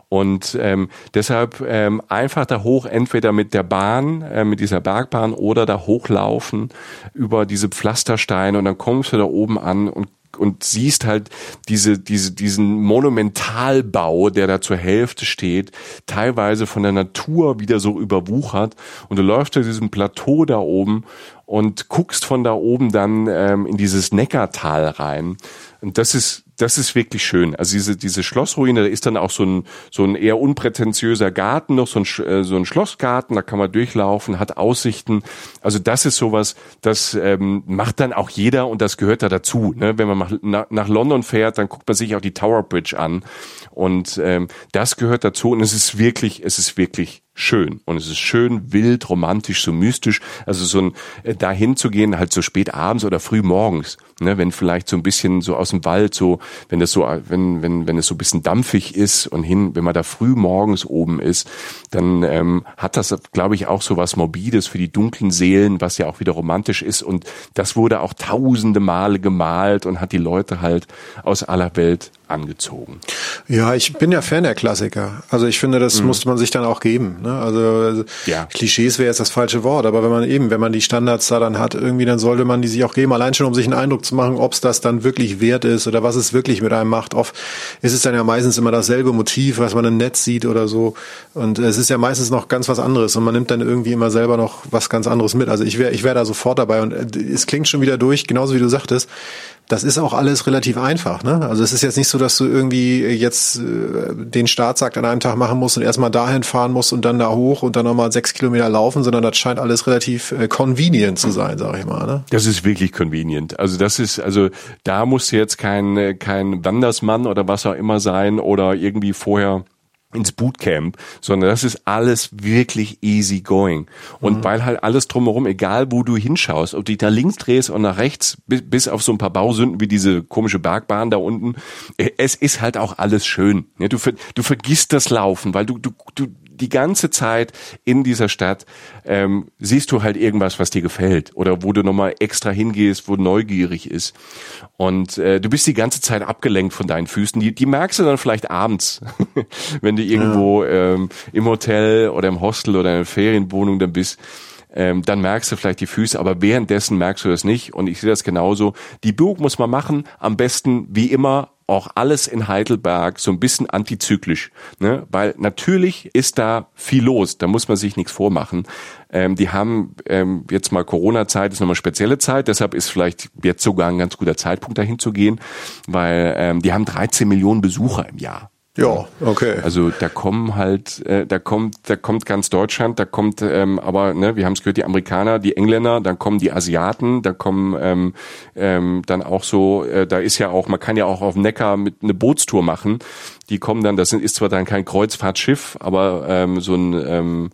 Und ähm, deshalb ähm, einfach da hoch, entweder mit der Bahn, äh, mit dieser Bergbahn oder da hochlaufen über diese Pflastersteine und dann kommst du da oben an und und siehst halt diese, diese, diesen Monumentalbau, der da zur Hälfte steht, teilweise von der Natur wieder so überwuchert und du läufst auf diesem Plateau da oben und guckst von da oben dann ähm, in dieses Neckartal rein. Und das ist das ist wirklich schön. Also diese, diese Schlossruine, da ist dann auch so ein, so ein eher unprätentiöser Garten noch, so ein, äh, so ein Schlossgarten, da kann man durchlaufen, hat Aussichten. Also das ist sowas, das ähm, macht dann auch jeder und das gehört da dazu. Ne? Wenn man nach, nach London fährt, dann guckt man sich auch die Tower Bridge an und ähm, das gehört dazu und es ist wirklich, es ist wirklich schön und es ist schön wild, romantisch, so mystisch. Also so ein äh, dahin zu gehen, halt so spät abends oder früh morgens, ne, wenn vielleicht so ein bisschen so aus dem Wald so, wenn das so, wenn wenn wenn es so ein bisschen dampfig ist und hin, wenn man da früh morgens oben ist, dann ähm, hat das, glaube ich, auch so was morbides für die dunklen Seelen, was ja auch wieder romantisch ist und das wurde auch tausende Male gemalt und hat die Leute halt aus aller Welt angezogen. Ja, ich bin ja Fan der Klassiker. Also ich finde, das mhm. musste man sich dann auch geben. Ne? Also ja. Klischees wäre jetzt das falsche Wort, aber wenn man eben, wenn man die Standards da dann hat, irgendwie, dann sollte man die sich auch geben, allein schon, um sich einen Eindruck zu machen, ob es das dann wirklich wert ist oder was es wirklich mit einem macht. Oft ist es dann ja meistens immer dasselbe Motiv, was man im Netz sieht oder so. Und es ist ja meistens noch ganz was anderes und man nimmt dann irgendwie immer selber noch was ganz anderes mit. Also ich wäre ich wäre da sofort dabei und äh, es klingt schon wieder durch, genauso wie du sagtest das ist auch alles relativ einfach. Ne? Also es ist jetzt nicht so, dass du irgendwie jetzt äh, den Startsack an einem Tag machen musst und erstmal dahin fahren musst und dann da hoch und dann nochmal sechs Kilometer laufen, sondern das scheint alles relativ äh, convenient zu sein, sag ich mal. Ne? Das ist wirklich convenient. Also das ist, also da musst du jetzt kein, kein Wandersmann oder was auch immer sein oder irgendwie vorher ins Bootcamp, sondern das ist alles wirklich easy going. Und mhm. weil halt alles drumherum, egal wo du hinschaust, ob du dich da links drehst und nach rechts, bis, bis auf so ein paar Bausünden wie diese komische Bergbahn da unten, äh, es ist halt auch alles schön. Du, du vergisst das Laufen, weil du, du, du die ganze Zeit in dieser Stadt ähm, siehst du halt irgendwas, was dir gefällt oder wo du nochmal extra hingehst, wo neugierig ist. Und äh, du bist die ganze Zeit abgelenkt von deinen Füßen. Die, die merkst du dann vielleicht abends, wenn du irgendwo ja. ähm, im Hotel oder im Hostel oder in der Ferienwohnung dann bist ähm, dann merkst du vielleicht die Füße, aber währenddessen merkst du das nicht. Und ich sehe das genauso. Die Burg muss man machen, am besten wie immer auch alles in Heidelberg so ein bisschen antizyklisch, ne? weil natürlich ist da viel los, da muss man sich nichts vormachen. Ähm, die haben ähm, jetzt mal Corona-Zeit, ist nochmal spezielle Zeit, deshalb ist vielleicht jetzt sogar ein ganz guter Zeitpunkt dahin zu gehen, weil ähm, die haben 13 Millionen Besucher im Jahr. Ja, okay. Also da kommen halt, äh, da kommt, da kommt ganz Deutschland, da kommt ähm, aber, ne, wir haben es gehört, die Amerikaner, die Engländer, dann kommen die Asiaten, da kommen ähm, ähm, dann auch so, äh, da ist ja auch, man kann ja auch auf dem Neckar mit eine Bootstour machen. Die kommen dann, das sind, ist zwar dann kein Kreuzfahrtschiff, aber ähm, so ein ähm,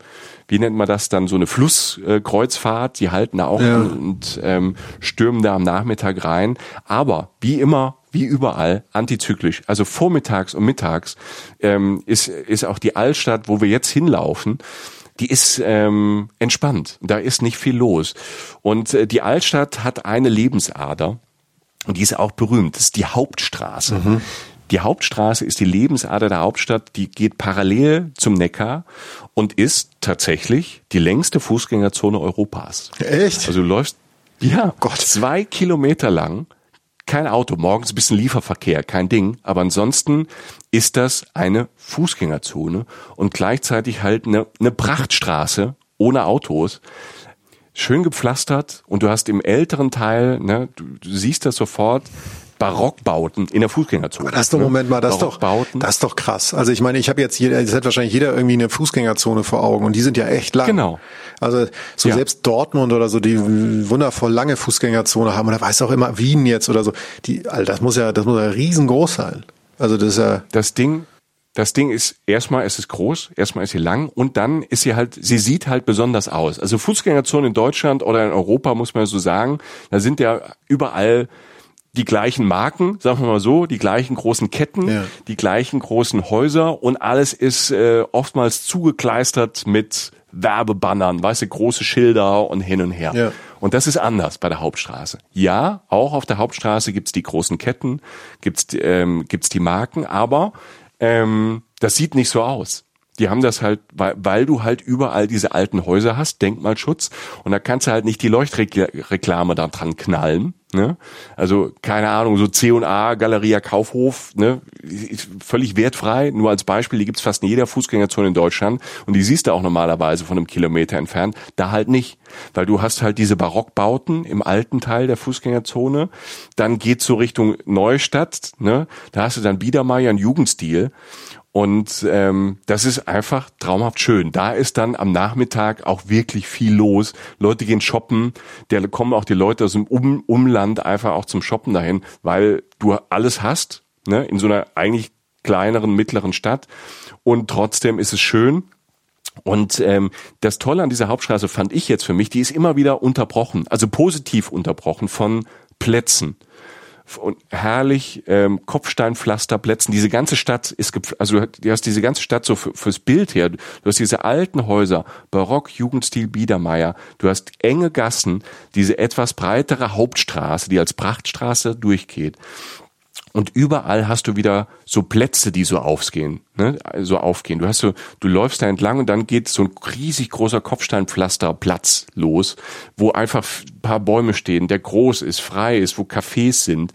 wie nennt man das dann, so eine Flusskreuzfahrt, äh, die halten da auch ja. und ähm, stürmen da am Nachmittag rein. Aber wie immer wie überall antizyklisch. Also vormittags und mittags ähm, ist, ist auch die Altstadt, wo wir jetzt hinlaufen, die ist ähm, entspannt. Da ist nicht viel los. Und äh, die Altstadt hat eine Lebensader. Und die ist auch berühmt. Das ist die Hauptstraße. Mhm. Die Hauptstraße ist die Lebensader der Hauptstadt, die geht parallel zum Neckar und ist tatsächlich die längste Fußgängerzone Europas. Echt? Also du läufst ja, Gott. zwei Kilometer lang kein Auto, morgens ein bisschen Lieferverkehr, kein Ding, aber ansonsten ist das eine Fußgängerzone und gleichzeitig halt eine, eine Prachtstraße ohne Autos. Schön gepflastert und du hast im älteren Teil, ne, du, du siehst das sofort, Barockbauten in der Fußgängerzone. Das ist doch, Moment mal, das ist doch, das ist doch krass. Also ich meine, ich habe jetzt, jeder, jetzt hat wahrscheinlich jeder irgendwie eine Fußgängerzone vor Augen und die sind ja echt lang. Genau. Also so ja. selbst Dortmund oder so, die wundervoll lange Fußgängerzone haben oder weiß auch immer Wien jetzt oder so, die, Alter, das muss ja, das muss ja riesengroß sein. Also das ist ja. Das Ding, das Ding ist, erstmal ist es groß, erstmal ist sie lang und dann ist sie halt, sie sieht halt besonders aus. Also Fußgängerzone in Deutschland oder in Europa muss man so sagen, da sind ja überall die gleichen Marken, sagen wir mal so, die gleichen großen Ketten, ja. die gleichen großen Häuser und alles ist äh, oftmals zugekleistert mit Werbebannern, weißt du, große Schilder und hin und her. Ja. Und das ist anders bei der Hauptstraße. Ja, auch auf der Hauptstraße gibt's die großen Ketten, gibt's ähm, gibt's die Marken, aber ähm, das sieht nicht so aus. Die haben das halt, weil, weil du halt überall diese alten Häuser hast, Denkmalschutz, und da kannst du halt nicht die Leuchtreklame da dran knallen, Ne? Also keine Ahnung, so C&A, Galeria Kaufhof, ne? völlig wertfrei, nur als Beispiel, die gibt's fast in jeder Fußgängerzone in Deutschland und die siehst du auch normalerweise von einem Kilometer entfernt, da halt nicht, weil du hast halt diese Barockbauten im alten Teil der Fußgängerzone, dann geht's so Richtung Neustadt, ne? da hast du dann Biedermeier, einen Jugendstil und ähm, das ist einfach traumhaft schön. Da ist dann am Nachmittag auch wirklich viel los. Leute gehen shoppen. Da kommen auch die Leute aus dem um Umland einfach auch zum Shoppen dahin, weil du alles hast, ne, in so einer eigentlich kleineren, mittleren Stadt. Und trotzdem ist es schön. Und ähm, das Tolle an dieser Hauptstraße fand ich jetzt für mich, die ist immer wieder unterbrochen, also positiv unterbrochen von Plätzen und herrlich ähm, Kopfsteinpflasterplätzen. Diese ganze Stadt ist, also du hast diese ganze Stadt so für, fürs Bild her. Du hast diese alten Häuser, Barock, Jugendstil, Biedermeier. Du hast enge Gassen, diese etwas breitere Hauptstraße, die als Prachtstraße durchgeht. Und überall hast du wieder so Plätze, die so aufgehen, ne, so aufgehen. Du hast so, du läufst da entlang und dann geht so ein riesig großer Kopfsteinpflasterplatz los, wo einfach ein paar Bäume stehen, der groß ist, frei ist, wo Cafés sind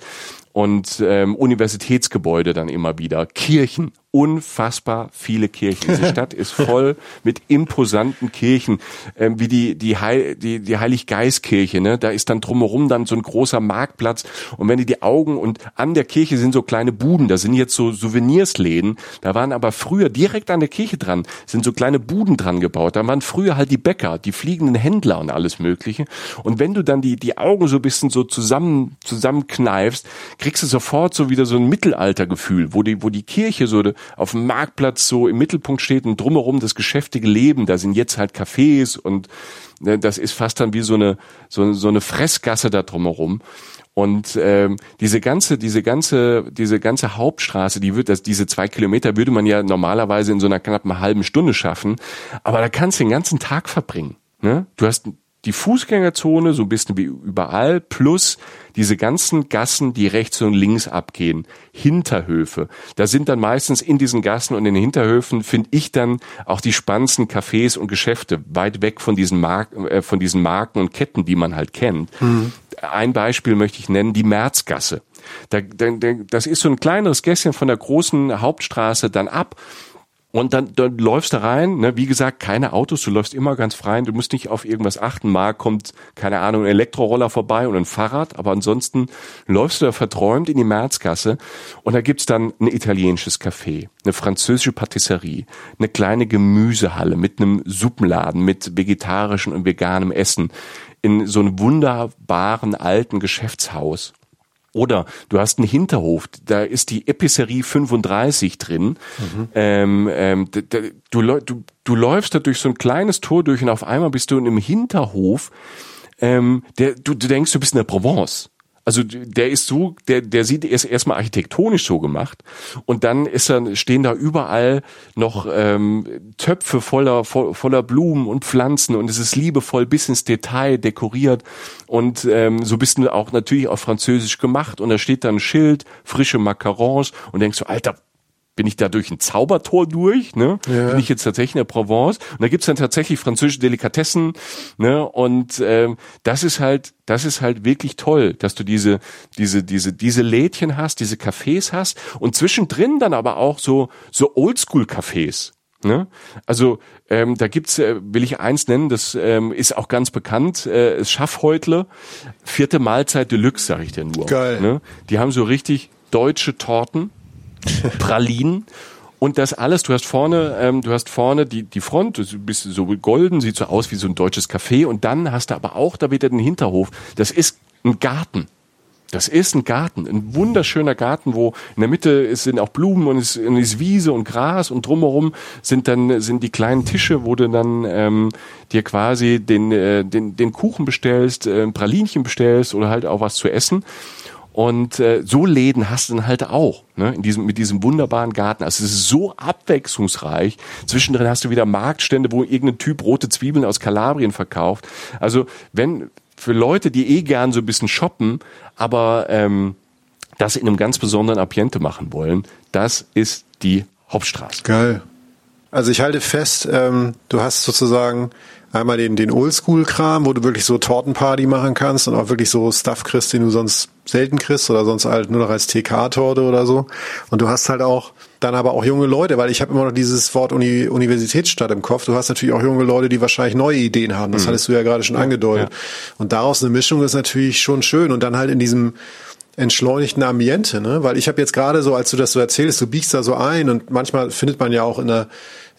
und ähm, Universitätsgebäude dann immer wieder, Kirchen unfassbar viele Kirchen. Diese Stadt ist voll mit imposanten Kirchen, ähm, wie die die Heil, die die Heiliggeistkirche. Ne, da ist dann drumherum dann so ein großer Marktplatz und wenn die die Augen und an der Kirche sind so kleine Buden. Da sind jetzt so Souvenirsläden. Da waren aber früher direkt an der Kirche dran sind so kleine Buden dran gebaut. Da waren früher halt die Bäcker, die fliegenden Händler und alles Mögliche. Und wenn du dann die die Augen so ein bisschen so zusammen zusammenkneifst, kriegst du sofort so wieder so ein Mittelaltergefühl, wo die wo die Kirche so auf dem Marktplatz so im Mittelpunkt steht und drumherum das geschäftige Leben. Da sind jetzt halt Cafés und ne, das ist fast dann wie so eine, so, so eine Fressgasse da drumherum. Und ähm, diese ganze, diese ganze, diese ganze Hauptstraße, die wird, das, diese zwei Kilometer würde man ja normalerweise in so einer knappen halben Stunde schaffen, aber da kannst du den ganzen Tag verbringen. Ne? Du hast die Fußgängerzone, so ein bisschen wie überall, plus diese ganzen Gassen, die rechts und links abgehen, Hinterhöfe. Da sind dann meistens in diesen Gassen und in den Hinterhöfen, finde ich dann auch die spannendsten Cafés und Geschäfte, weit weg von diesen, Marken, äh, von diesen Marken und Ketten, die man halt kennt. Mhm. Ein Beispiel möchte ich nennen, die Märzgasse. Da, da, das ist so ein kleineres Gässchen von der großen Hauptstraße dann ab und dann, dann läufst du rein, ne? wie gesagt, keine Autos, du läufst immer ganz frei, du musst nicht auf irgendwas achten. Mal kommt, keine Ahnung, ein Elektroroller vorbei und ein Fahrrad, aber ansonsten läufst du da verträumt in die Märzgasse und da gibt's dann ein italienisches Café, eine französische Patisserie, eine kleine Gemüsehalle mit einem Suppenladen, mit vegetarischem und veganem Essen in so einem wunderbaren alten Geschäftshaus. Oder du hast einen Hinterhof, da ist die Epicerie 35 drin. Mhm. Ähm, ähm, du, du, du läufst da durch so ein kleines Tor durch und auf einmal bist du in einem Hinterhof. Ähm, der, du, du denkst, du bist in der Provence. Also der ist so, der, der sieht erst erstmal architektonisch so gemacht und dann ist dann stehen da überall noch ähm, Töpfe voller vo, voller Blumen und Pflanzen und es ist liebevoll bis ins Detail dekoriert und ähm, so bist du auch natürlich auf Französisch gemacht und da steht dann ein Schild frische Macarons und denkst du Alter bin ich da durch ein Zaubertor durch, ne? Ja. Bin ich jetzt tatsächlich in der Provence und da gibt's dann tatsächlich französische Delikatessen, ne? Und ähm, das ist halt, das ist halt wirklich toll, dass du diese, diese, diese, diese Lädchen hast, diese Cafés hast und zwischendrin dann aber auch so so Oldschool-Cafés. Ne? Also ähm, da gibt's, äh, will ich eins nennen, das ähm, ist auch ganz bekannt, äh, Schaffhäutle, vierte Mahlzeit Deluxe, sag ich dir nur. Geil. Ne? Die haben so richtig deutsche Torten, Pralinen. Und das alles, du hast vorne, ähm, du hast vorne die, die Front, du bist so golden, sieht so aus wie so ein deutsches Café. Und dann hast du aber auch da wieder den Hinterhof. Das ist ein Garten. Das ist ein Garten, ein wunderschöner Garten, wo in der Mitte sind auch Blumen und es ist Wiese und Gras und drumherum sind dann sind die kleinen Tische, wo du dann ähm, dir quasi den, äh, den, den Kuchen bestellst, äh, ein Pralinchen bestellst oder halt auch was zu essen. Und äh, so Läden hast du dann halt auch, ne, in diesem, mit diesem wunderbaren Garten. Also es ist so abwechslungsreich. Zwischendrin hast du wieder Marktstände, wo irgendein Typ rote Zwiebeln aus Kalabrien verkauft. Also wenn für Leute, die eh gern so ein bisschen shoppen, aber ähm, das in einem ganz besonderen Ambiente machen wollen, das ist die Hauptstraße. Geil. Also ich halte fest, ähm, du hast sozusagen einmal den, den Oldschool-Kram, wo du wirklich so Tortenparty machen kannst und auch wirklich so Stuff kriegst, den du sonst selten kriegst oder sonst halt nur noch als TK-Torte oder so. Und du hast halt auch dann aber auch junge Leute, weil ich habe immer noch dieses Wort Uni Universitätsstadt im Kopf. Du hast natürlich auch junge Leute, die wahrscheinlich neue Ideen haben. Das mhm. hattest du ja gerade schon angedeutet. Ja. Und daraus eine Mischung ist natürlich schon schön. Und dann halt in diesem entschleunigten Ambiente, ne? Weil ich habe jetzt gerade so, als du das so erzählst, du biegst da so ein und manchmal findet man ja auch in der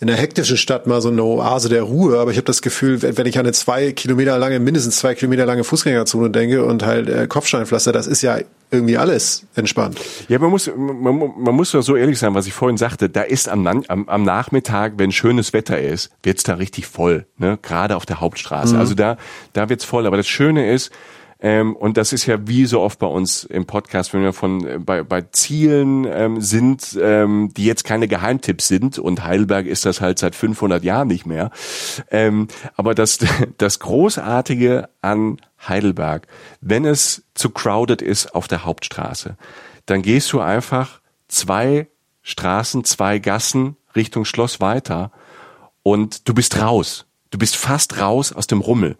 in der hektischen Stadt mal so eine Oase der Ruhe, aber ich habe das Gefühl, wenn ich an eine zwei Kilometer lange, mindestens zwei Kilometer lange Fußgängerzone denke und halt äh, Kopfsteinpflaster, das ist ja irgendwie alles entspannt. Ja, man muss, man, man muss doch so ehrlich sein, was ich vorhin sagte, da ist am, am, am Nachmittag, wenn schönes Wetter ist, wird's da richtig voll, ne? gerade auf der Hauptstraße. Mhm. Also da, da wird's voll. Aber das Schöne ist, ähm, und das ist ja wie so oft bei uns im Podcast, wenn wir von äh, bei, bei Zielen ähm, sind, ähm, die jetzt keine Geheimtipps sind. Und Heidelberg ist das halt seit 500 Jahren nicht mehr. Ähm, aber das, das Großartige an Heidelberg, wenn es zu crowded ist auf der Hauptstraße, dann gehst du einfach zwei Straßen, zwei Gassen Richtung Schloss weiter und du bist raus. Du bist fast raus aus dem Rummel.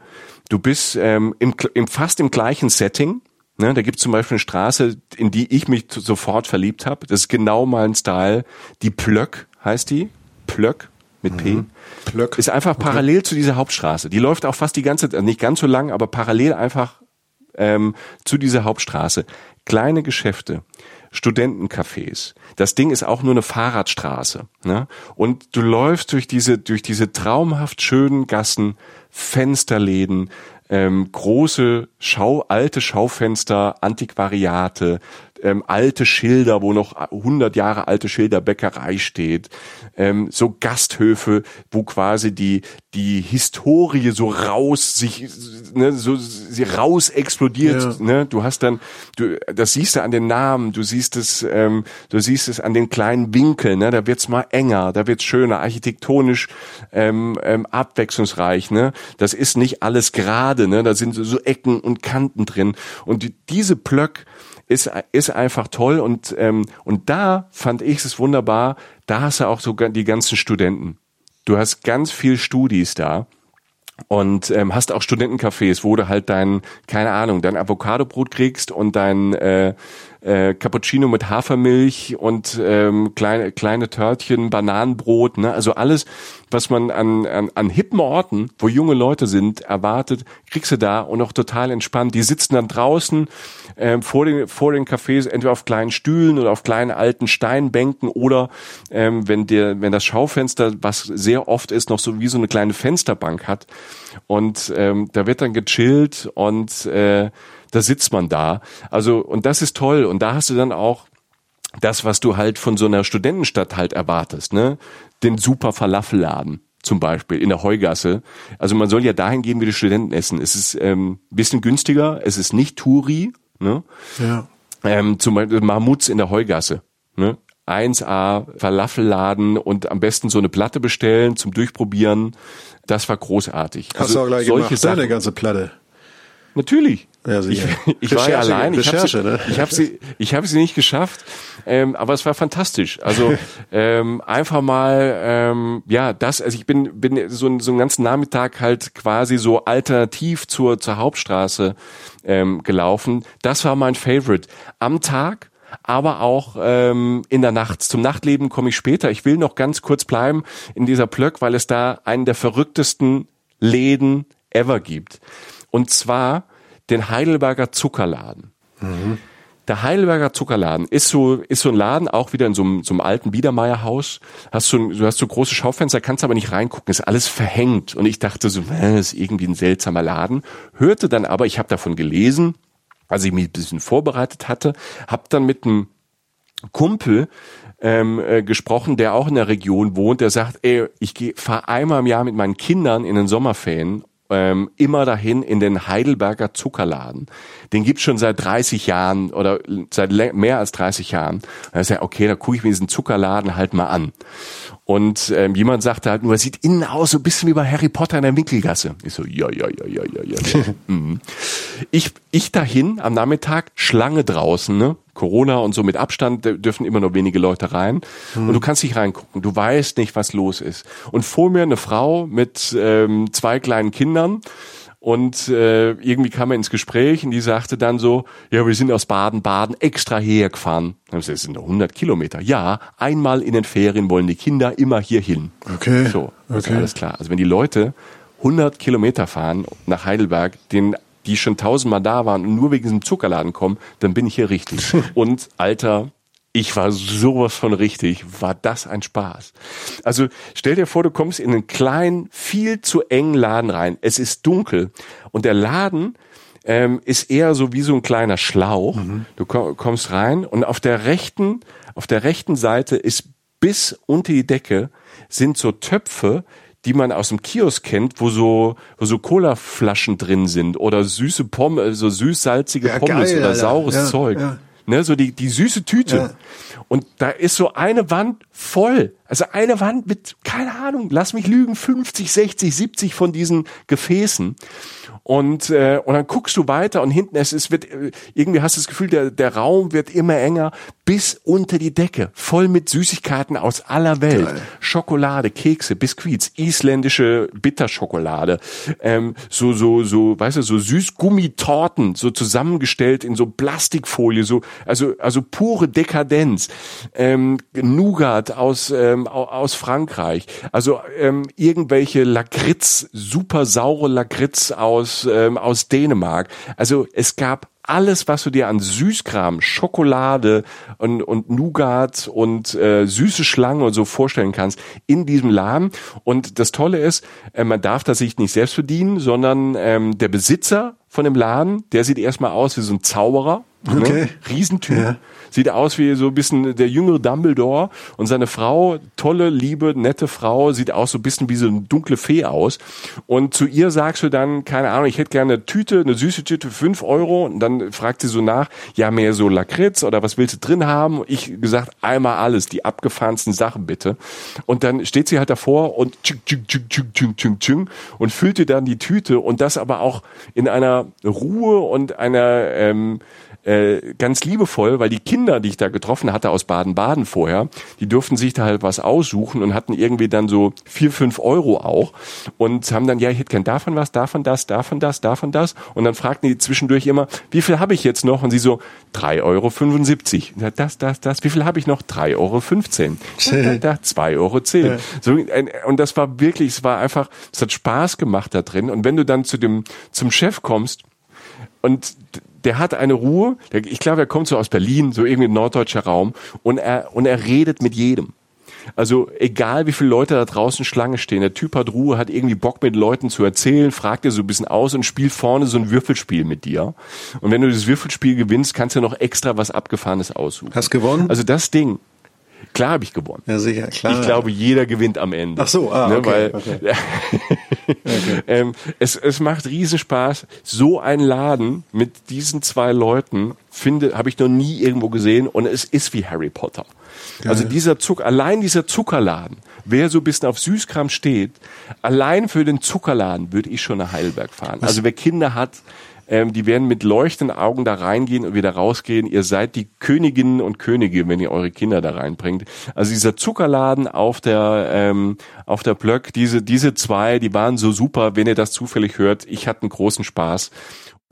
Du bist ähm, im, im, fast im gleichen Setting. Ne, da gibt es zum Beispiel eine Straße, in die ich mich sofort verliebt habe. Das ist genau mein Style. Die Plöck heißt die. Plöck mit P. Mhm. Plöck. Ist einfach parallel okay. zu dieser Hauptstraße. Die läuft auch fast die ganze Zeit, nicht ganz so lang, aber parallel einfach ähm, zu dieser Hauptstraße. Kleine Geschäfte, Studentencafés. Das Ding ist auch nur eine Fahrradstraße. Ne? Und du läufst durch diese, durch diese traumhaft schönen Gassen, Fensterläden, ähm, große Schau, alte Schaufenster, Antiquariate, ähm, alte Schilder, wo noch 100 Jahre alte Schilderbäckerei steht, ähm, so Gasthöfe, wo quasi die die Historie so raus sich ne, so sie raus explodiert. Ja. Ne? Du hast dann, du das siehst du an den Namen, du siehst es, ähm, du siehst es an den kleinen Winkeln. Ne? Da wird's mal enger, da wird's schöner, architektonisch ähm, ähm, abwechslungsreich. Ne? Das ist nicht alles gerade, ne? Da sind so Ecken und Kanten drin. Und die, diese Plöck ist, ist einfach toll und, ähm, und da fand ich es wunderbar, da hast du auch sogar die ganzen Studenten. Du hast ganz viel Studis da und ähm, hast auch Studentencafés, wo du halt dein, keine Ahnung, dein Avocadobrot kriegst und dein äh, äh, Cappuccino mit Hafermilch und ähm, kleine, kleine Törtchen, Bananenbrot, ne? Also alles, was man an, an, an hippen Orten, wo junge Leute sind, erwartet, kriegst du da und auch total entspannt. Die sitzen dann draußen ähm, vor, den, vor den Cafés, entweder auf kleinen Stühlen oder auf kleinen alten Steinbänken oder ähm, wenn der, wenn das Schaufenster, was sehr oft ist, noch so wie so eine kleine Fensterbank hat. Und ähm, da wird dann gechillt und äh, da sitzt man da. Also, und das ist toll. Und da hast du dann auch das, was du halt von so einer Studentenstadt halt erwartest, ne? Den super Falafelladen zum Beispiel in der Heugasse. Also man soll ja dahin gehen, wie die Studenten essen. Es ist ähm, bisschen günstiger, es ist nicht Touri, ne? Ja. Ähm, zum Beispiel Mahmuts in der Heugasse, ne? 1A Falafelladen und am besten so eine Platte bestellen zum Durchprobieren. Das war großartig. Hast also, du auch gleich solche gemacht, Sachen, eine ganze Platte. Natürlich. Ja, ich, ich war ja allein. Ich habe sie, ne? ich hab sie, ich hab sie nicht geschafft, ähm, aber es war fantastisch. Also ähm, einfach mal, ähm, ja, das. Also ich bin bin so, so einen ganzen Nachmittag halt quasi so alternativ zur zur Hauptstraße ähm, gelaufen. Das war mein Favorite am Tag aber auch ähm, in der Nacht. Zum Nachtleben komme ich später. Ich will noch ganz kurz bleiben in dieser Plöck, weil es da einen der verrücktesten Läden ever gibt. Und zwar den Heidelberger Zuckerladen. Mhm. Der Heidelberger Zuckerladen ist so, ist so ein Laden, auch wieder in so einem, so einem alten Biedermeierhaus. Hast du, du hast so große Schaufenster, kannst aber nicht reingucken, ist alles verhängt. Und ich dachte so, äh, ist irgendwie ein seltsamer Laden. Hörte dann aber, ich habe davon gelesen, als ich mich ein bisschen vorbereitet hatte, habe dann mit einem Kumpel ähm, äh, gesprochen, der auch in der Region wohnt, der sagt, ey, ich fahre einmal im Jahr mit meinen Kindern in den Sommerferien ähm, immer dahin in den Heidelberger Zuckerladen. Den gibt's schon seit 30 Jahren oder seit mehr als 30 Jahren. Da ist ja okay, da gucke ich mir diesen Zuckerladen halt mal an. Und ähm, jemand sagte halt nur, es sieht innen aus so ein bisschen wie bei Harry Potter in der Winkelgasse. Ich so, ja, ja, ja, ja, ja, ja. mhm. Ich, ich dahin am Nachmittag, Schlange draußen, ne? Corona und so mit Abstand dürfen immer nur wenige Leute rein. Mhm. Und du kannst nicht reingucken. Du weißt nicht, was los ist. Und vor mir eine Frau mit ähm, zwei kleinen Kindern und äh, irgendwie kam er ins Gespräch und die sagte dann so, ja, wir sind aus Baden-Baden extra hergefahren. Das sind 100 Kilometer. Ja, einmal in den Ferien wollen die Kinder immer hier hin. Okay. So, okay. alles klar. Also wenn die Leute 100 Kilometer fahren nach Heidelberg, den die schon tausendmal da waren und nur wegen diesem Zuckerladen kommen, dann bin ich hier richtig. und Alter, ich war sowas von richtig. War das ein Spaß. Also stell dir vor, du kommst in einen kleinen, viel zu engen Laden rein. Es ist dunkel und der Laden ähm, ist eher so wie so ein kleiner Schlauch. Mhm. Du kommst rein und auf der rechten, auf der rechten Seite ist bis unter die Decke sind so Töpfe, die man aus dem Kiosk kennt, wo so, wo so Colaflaschen drin sind oder süße Pommes, so süß-salzige ja, Pommes geil, oder Alter. saures ja, Zeug. Ja ne, so die, die süße Tüte. Ja. Und da ist so eine Wand voll. Also eine Wand mit, keine Ahnung, lass mich lügen, 50, 60, 70 von diesen Gefäßen. Und, äh, und dann guckst du weiter und hinten es, es wird, äh, irgendwie hast du das Gefühl, der, der Raum wird immer enger bis unter die Decke, voll mit Süßigkeiten aus aller Welt. Geil. Schokolade, Kekse, Biskuits, isländische Bitterschokolade, ähm, so, so, so, weißt du, so Süßgummitorten, so zusammengestellt in so Plastikfolie, so, also, also pure Dekadenz. Ähm, Nougat aus, ähm, aus Frankreich, also ähm, irgendwelche Lakritz, super saure Lakritz aus ähm, aus Dänemark. Also es gab alles, was du dir an Süßkram, Schokolade und, und Nougat und äh, süße Schlangen und so vorstellen kannst, in diesem Laden. Und das Tolle ist, äh, man darf das sich nicht selbst verdienen, sondern ähm, der Besitzer von dem Laden, der sieht erstmal aus wie so ein Zauberer. Ne? Okay. Ne? Riesentyp. Ja. Sieht aus wie so ein bisschen der jüngere Dumbledore und seine Frau, tolle, liebe, nette Frau, sieht aus so ein bisschen wie so eine dunkle Fee aus. Und zu ihr sagst du dann, keine Ahnung, ich hätte gerne eine Tüte, eine süße Tüte für fünf Euro. Und dann fragt sie so nach, ja, mehr so Lakritz oder was willst du drin haben? Ich gesagt, einmal alles, die abgefahrensten Sachen bitte. Und dann steht sie halt davor und tsching, tsching, tsching, tsching, tsching, tsching, tsching, und füllt dir dann die Tüte und das aber auch in einer Ruhe und einer ähm, äh, ganz liebevoll, weil die Kinder, die ich da getroffen hatte aus Baden-Baden vorher, die durften sich da halt was aussuchen und hatten irgendwie dann so vier, fünf Euro auch und haben dann, ja, ich hätte gern davon was, davon das, davon das, davon das und dann fragten die zwischendurch immer, wie viel habe ich jetzt noch? Und sie so, drei Euro. fünfundsiebzig. Das, das, das, wie viel habe ich noch? drei Euro. fünfzehn. Da, da, zwei Euro. zehn. Ja. So, und das war wirklich, es war einfach, es hat Spaß gemacht da drin und wenn du dann zu dem, zum Chef kommst und der hat eine Ruhe, der, ich glaube, er kommt so aus Berlin, so irgendwie norddeutscher Raum, und er, und er redet mit jedem. Also egal wie viele Leute da draußen Schlange stehen, der Typ hat Ruhe, hat irgendwie Bock mit Leuten zu erzählen, fragt dir so ein bisschen aus und spielt vorne so ein Würfelspiel mit dir. Und wenn du das Würfelspiel gewinnst, kannst du noch extra was Abgefahrenes aussuchen. Hast gewonnen? Also das Ding, Klar habe ich gewonnen. Ja, sicher, klar. Ich glaube, jeder gewinnt am Ende. Ach so, ah, ne, okay, weil, okay. okay. ähm, es, es macht Riesenspaß. So ein Laden mit diesen zwei Leuten finde, habe ich noch nie irgendwo gesehen und es ist wie Harry Potter. Geil. Also dieser Zucker, allein dieser Zuckerladen, wer so ein bisschen auf Süßkram steht, allein für den Zuckerladen würde ich schon nach Heidelberg fahren. Was? Also wer Kinder hat, ähm, die werden mit leuchtenden Augen da reingehen und wieder rausgehen. Ihr seid die Königinnen und Könige, wenn ihr eure Kinder da reinbringt. Also dieser Zuckerladen auf der ähm, auf der Blöck, diese diese zwei, die waren so super. Wenn ihr das zufällig hört, ich hatte einen großen Spaß.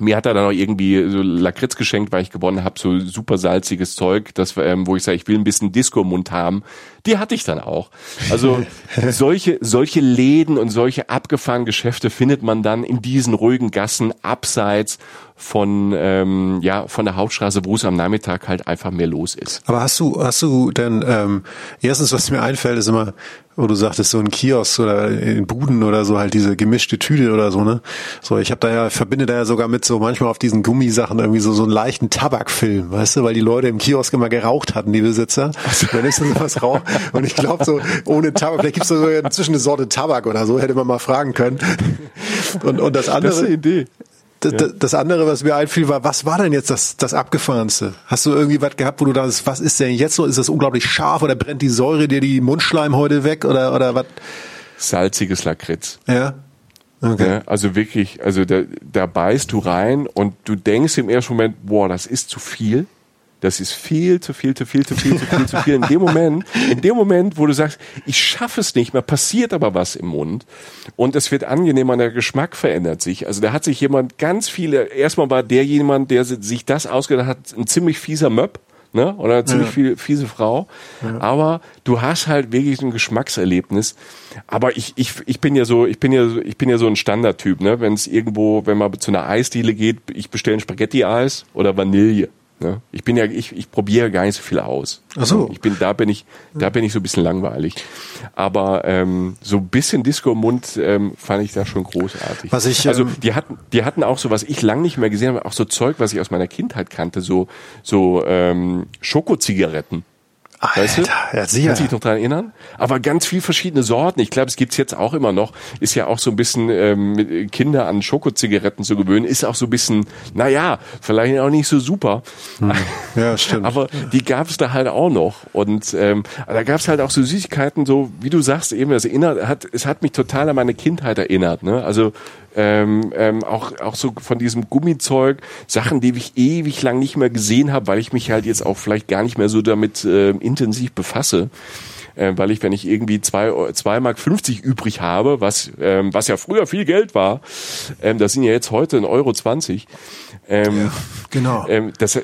Mir hat er dann auch irgendwie so Lakritz geschenkt, weil ich gewonnen habe, so super salziges Zeug, das, ähm, wo ich sage, ich will ein bisschen Disco im Mund haben. Die hatte ich dann auch. Also solche, solche Läden und solche abgefahrenen Geschäfte findet man dann in diesen ruhigen Gassen abseits von ähm, ja von der Hauptstraße, wo es am Nachmittag halt einfach mehr los ist. Aber hast du hast du denn ähm, erstens, was mir einfällt, ist immer, wo du sagtest, so ein Kiosk oder in Buden oder so halt diese gemischte Tüte oder so ne. So, ich habe da ja verbinde da ja sogar mit so manchmal auf diesen Gummisachen irgendwie so so einen leichten Tabakfilm, weißt du, weil die Leute im Kiosk immer geraucht hatten, die Besitzer. Also, dann ist dann was rauch und ich glaube so ohne Tabak, vielleicht gibt's so inzwischen eine Sorte Tabak oder so, hätte man mal fragen können. Und und das andere. Das ist eine Idee. Das andere, was mir einfiel, war, was war denn jetzt das, das Abgefahrenste? Hast du irgendwie was gehabt, wo du dachtest, was ist denn jetzt so? Ist das unglaublich scharf oder brennt die Säure dir die Mundschleim heute weg oder, oder was? Salziges Lakritz. Ja. Okay. Ja, also wirklich, also da, da beißt du rein und du denkst im ersten Moment, boah, das ist zu viel. Das ist viel, zu viel, zu viel, zu viel, zu viel, zu viel. In dem Moment, in dem Moment, wo du sagst, ich schaffe es nicht mehr, passiert aber was im Mund und es wird angenehmer, der Geschmack verändert sich. Also da hat sich jemand ganz viele, erstmal war der jemand, der sich das ausgedacht hat, ein ziemlich fieser Möb ne? Oder eine ziemlich ja. viel, fiese Frau. Ja. Aber du hast halt wirklich ein Geschmackserlebnis. Aber ich, ich, ich bin ja so, ich bin ja, ich bin ja so ein Standardtyp, ne? Wenn es irgendwo, wenn man zu einer Eisdiele geht, ich bestelle ein Spaghetti-Eis oder Vanille. Ne? Ich bin ja, ich, ich probiere gar nicht so viel aus. Ach so. Ich bin, da bin ich, da bin ich so ein bisschen langweilig. Aber ähm, so ein bisschen Disco im Mund ähm, fand ich da schon großartig. Was ich, also ähm, die hatten, die hatten auch so, was ich lang nicht mehr gesehen habe, auch so Zeug, was ich aus meiner Kindheit kannte, so so ähm, Schokozigaretten. Alter, weißt du? ja, sicher. Kannst du dich noch dran erinnern? Aber ganz viel verschiedene Sorten. Ich glaube, es gibt's jetzt auch immer noch. Ist ja auch so ein bisschen ähm, Kinder an Schokozigaretten zu gewöhnen. Ist auch so ein bisschen, naja, vielleicht auch nicht so super. Hm. Ja, stimmt. Aber die gab's da halt auch noch. Und ähm, da gab's halt auch so Süßigkeiten, so wie du sagst eben, das erinnert, hat, es hat mich total an meine Kindheit erinnert. Ne? Also ähm, ähm, auch, auch so von diesem Gummizeug, Sachen, die ich ewig lang nicht mehr gesehen habe, weil ich mich halt jetzt auch vielleicht gar nicht mehr so damit äh, intensiv befasse. Äh, weil ich, wenn ich irgendwie zwei, zwei Mark 50 übrig habe, was, ähm, was ja früher viel Geld war, ähm, das sind ja jetzt heute ein Euro 20, ähm, ja, genau. Ähm, das äh,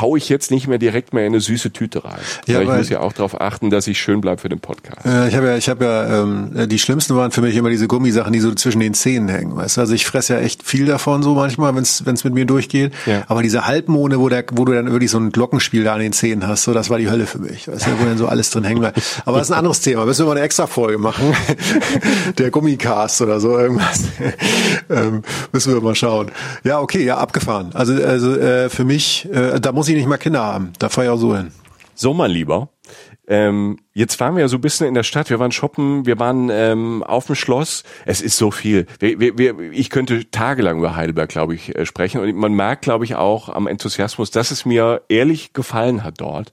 hau ich jetzt nicht mehr direkt mehr in eine süße Tüte rein. Ja, ich muss ja auch darauf achten, dass ich schön bleib für den Podcast. Äh, ich habe ja, ich habe ja, ähm, die schlimmsten waren für mich immer diese Gummisachen, die so zwischen den Zähnen hängen. Weißt du? Also ich fresse ja echt viel davon so manchmal, wenn es mit mir durchgeht. Ja. Aber diese Halbmone, wo, der, wo du dann wirklich so ein Glockenspiel da an den Zähnen hast, so das war die Hölle für mich. Weißt du, wo dann so alles drin hängen bleibt. Aber das ist ein anderes Thema. Müssen wir mal eine extra Folge machen. der Gummicast oder so irgendwas. ähm, müssen wir mal schauen. Ja, okay, ja, abgefahren. Also, also äh, für mich, äh, da muss ich nicht mal Kinder haben. Da fahre ich auch so hin. So, mein Lieber. Ähm, jetzt waren wir ja so ein bisschen in der Stadt, wir waren shoppen, wir waren ähm, auf dem Schloss. Es ist so viel. Wir, wir, wir, ich könnte tagelang über Heidelberg, glaube ich, äh, sprechen. Und man merkt, glaube ich, auch am Enthusiasmus, dass es mir ehrlich gefallen hat dort.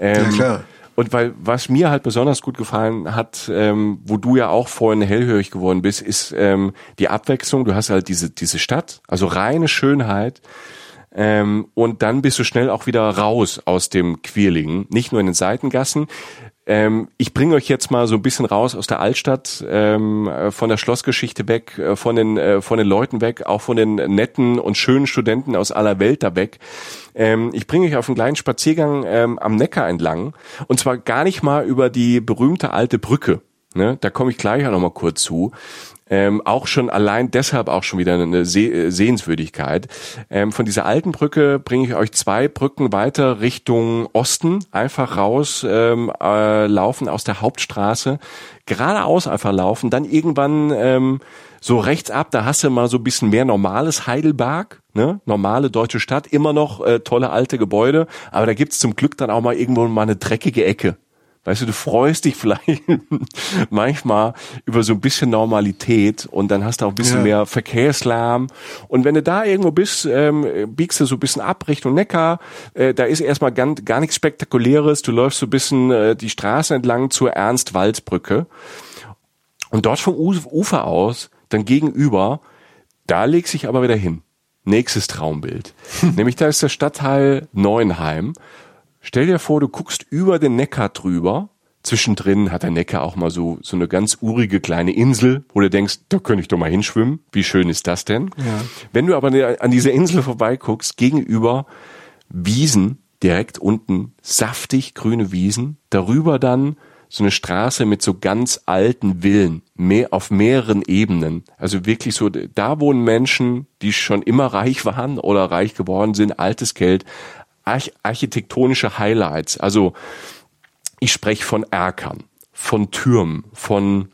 Ähm, ja, klar. Und weil was mir halt besonders gut gefallen hat, ähm, wo du ja auch vorhin hellhörig geworden bist, ist ähm, die Abwechslung. Du hast halt diese diese Stadt, also reine Schönheit. Ähm, und dann bist du schnell auch wieder raus aus dem Quirligen, nicht nur in den Seitengassen. Ähm, ich bringe euch jetzt mal so ein bisschen raus aus der Altstadt, ähm, von der Schlossgeschichte weg, äh, von den äh, von den Leuten weg, auch von den netten und schönen Studenten aus aller Welt da weg. Ähm, ich bringe euch auf einen kleinen Spaziergang ähm, am Neckar entlang und zwar gar nicht mal über die berühmte alte Brücke. Ne? Da komme ich gleich auch noch mal kurz zu ähm, auch schon allein deshalb auch schon wieder eine Seh äh, Sehenswürdigkeit. Ähm, von dieser alten Brücke bringe ich euch zwei Brücken weiter Richtung Osten, einfach raus ähm, äh, laufen aus der Hauptstraße, geradeaus einfach laufen, dann irgendwann ähm, so rechts ab, da hast du mal so ein bisschen mehr normales Heidelberg, ne? normale deutsche Stadt, immer noch äh, tolle alte Gebäude, aber da gibt's zum Glück dann auch mal irgendwo mal eine dreckige Ecke. Weißt du, du freust dich vielleicht manchmal über so ein bisschen Normalität und dann hast du auch ein bisschen ja. mehr Verkehrslärm. Und wenn du da irgendwo bist, ähm, biegst du so ein bisschen ab Richtung Neckar. Äh, da ist erstmal gar, gar nichts Spektakuläres. Du läufst so ein bisschen äh, die Straße entlang zur Ernst-Wald-Brücke. Und dort vom Ufer aus, dann gegenüber, da legst sich aber wieder hin. Nächstes Traumbild. Nämlich da ist der Stadtteil Neuenheim. Stell dir vor, du guckst über den Neckar drüber. Zwischendrin hat der Neckar auch mal so, so eine ganz urige kleine Insel, wo du denkst, da könnte ich doch mal hinschwimmen. Wie schön ist das denn? Ja. Wenn du aber an dieser Insel vorbeiguckst, gegenüber Wiesen, direkt unten, saftig grüne Wiesen, darüber dann so eine Straße mit so ganz alten Villen, mehr auf mehreren Ebenen. Also wirklich so, da wohnen Menschen, die schon immer reich waren oder reich geworden sind, altes Geld, arch architektonische Highlights. Also ich spreche von Erkern, von Türmen, von